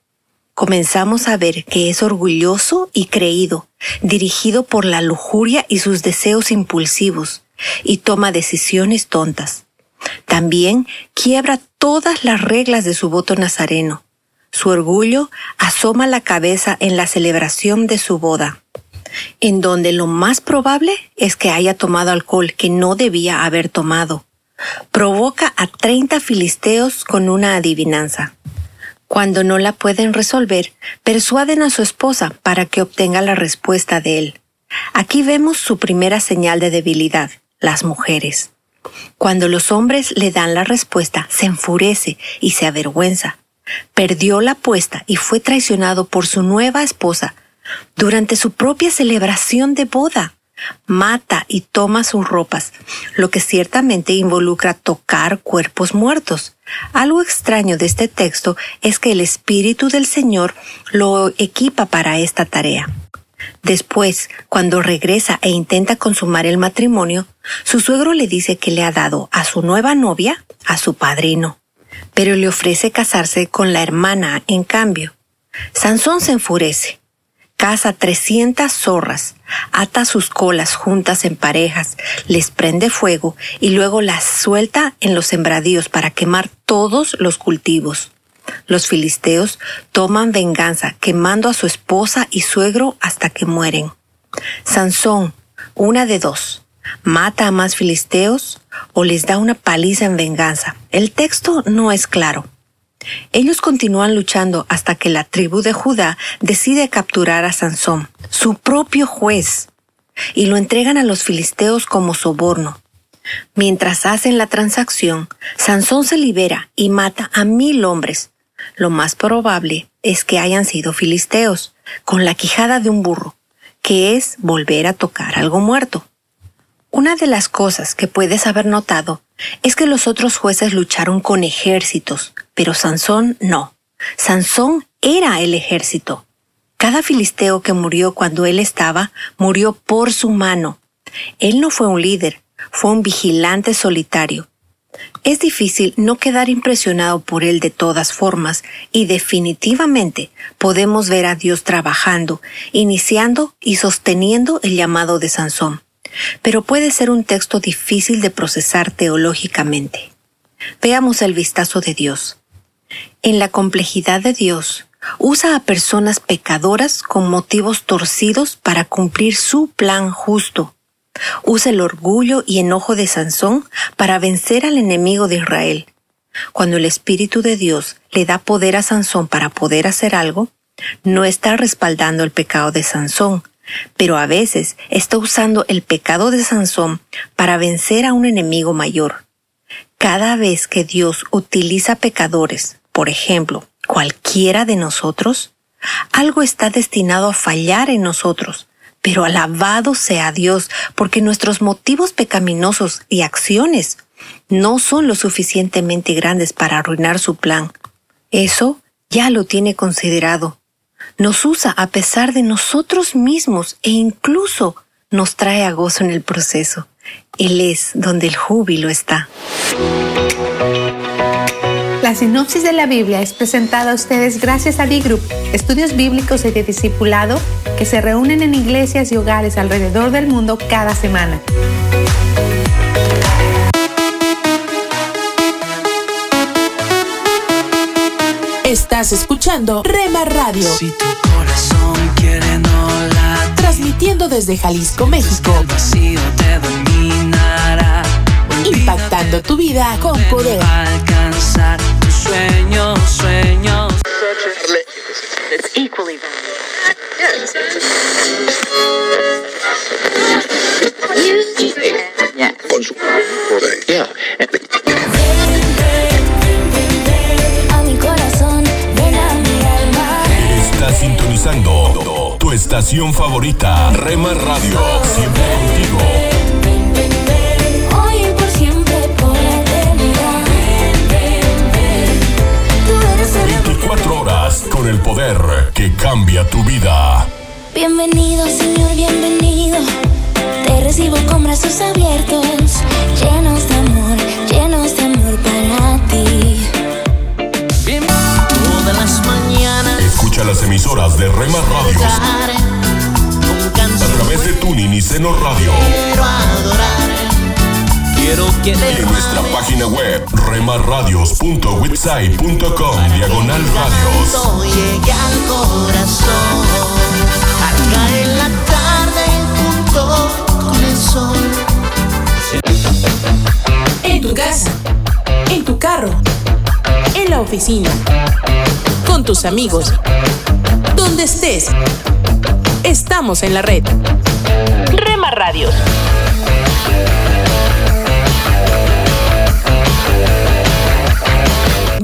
Comenzamos a ver que es orgulloso y creído, dirigido por la lujuria y sus deseos impulsivos, y toma decisiones tontas. También quiebra todas las reglas de su voto nazareno. Su orgullo asoma la cabeza en la celebración de su boda en donde lo más probable es que haya tomado alcohol que no debía haber tomado. Provoca a 30 filisteos con una adivinanza. Cuando no la pueden resolver, persuaden a su esposa para que obtenga la respuesta de él. Aquí vemos su primera señal de debilidad, las mujeres. Cuando los hombres le dan la respuesta, se enfurece y se avergüenza. Perdió la apuesta y fue traicionado por su nueva esposa, durante su propia celebración de boda. Mata y toma sus ropas, lo que ciertamente involucra tocar cuerpos muertos. Algo extraño de este texto es que el Espíritu del Señor lo equipa para esta tarea. Después, cuando regresa e intenta consumar el matrimonio, su suegro le dice que le ha dado a su nueva novia a su padrino, pero le ofrece casarse con la hermana en cambio. Sansón se enfurece caza 300 zorras, ata sus colas juntas en parejas, les prende fuego y luego las suelta en los sembradíos para quemar todos los cultivos. Los filisteos toman venganza quemando a su esposa y suegro hasta que mueren. Sansón, una de dos, mata a más filisteos o les da una paliza en venganza. El texto no es claro. Ellos continúan luchando hasta que la tribu de Judá decide capturar a Sansón, su propio juez, y lo entregan a los filisteos como soborno. Mientras hacen la transacción, Sansón se libera y mata a mil hombres. Lo más probable es que hayan sido filisteos, con la quijada de un burro, que es volver a tocar algo muerto. Una de las cosas que puedes haber notado es que los otros jueces lucharon con ejércitos, pero Sansón no. Sansón era el ejército. Cada filisteo que murió cuando él estaba, murió por su mano. Él no fue un líder, fue un vigilante solitario. Es difícil no quedar impresionado por él de todas formas y definitivamente podemos ver a Dios trabajando, iniciando y sosteniendo el llamado de Sansón pero puede ser un texto difícil de procesar teológicamente. Veamos el vistazo de Dios. En la complejidad de Dios, usa a personas pecadoras con motivos torcidos para cumplir su plan justo. Usa el orgullo y enojo de Sansón para vencer al enemigo de Israel. Cuando el Espíritu de Dios le da poder a Sansón para poder hacer algo, no está respaldando el pecado de Sansón, pero a veces está usando el pecado de Sansón para vencer a un enemigo mayor. Cada vez que Dios utiliza pecadores, por ejemplo, cualquiera de nosotros, algo está destinado a fallar en nosotros, pero alabado sea Dios, porque nuestros motivos pecaminosos y acciones no son lo suficientemente grandes para arruinar su plan. Eso ya lo tiene considerado nos usa a pesar de nosotros mismos e incluso nos trae a gozo en el proceso. Él es donde el júbilo está. La sinopsis de la Biblia es presentada a ustedes gracias a B-Group, estudios bíblicos y de discipulado que se reúnen en iglesias y hogares alrededor del mundo cada semana. Estás escuchando Rema Radio. Transmitiendo desde Jalisco, México. Impactando tu vida con poder. Alcanzar sueños, sueños. Con su sintonizando tu estación favorita, Rema Radio. Siempre contigo. Horas con el poder que cambia tu vida. Bienvenido, Señor, bienvenido. Te recibo con brazos abiertos, llenos de amor, llenos de amor para ti. Todas las mañanas Escucha las emisoras de Rema Radio. A través de Tuning y Seno Radio. Quiero Y en nuestra página web, remarradios.witsai.com, diagonal radios. Llegué al corazón. Acá en la tarde junto con el sol. En tu casa, en tu carro, en la oficina, con tus amigos, donde estés. Estamos en la red. Rema Radios.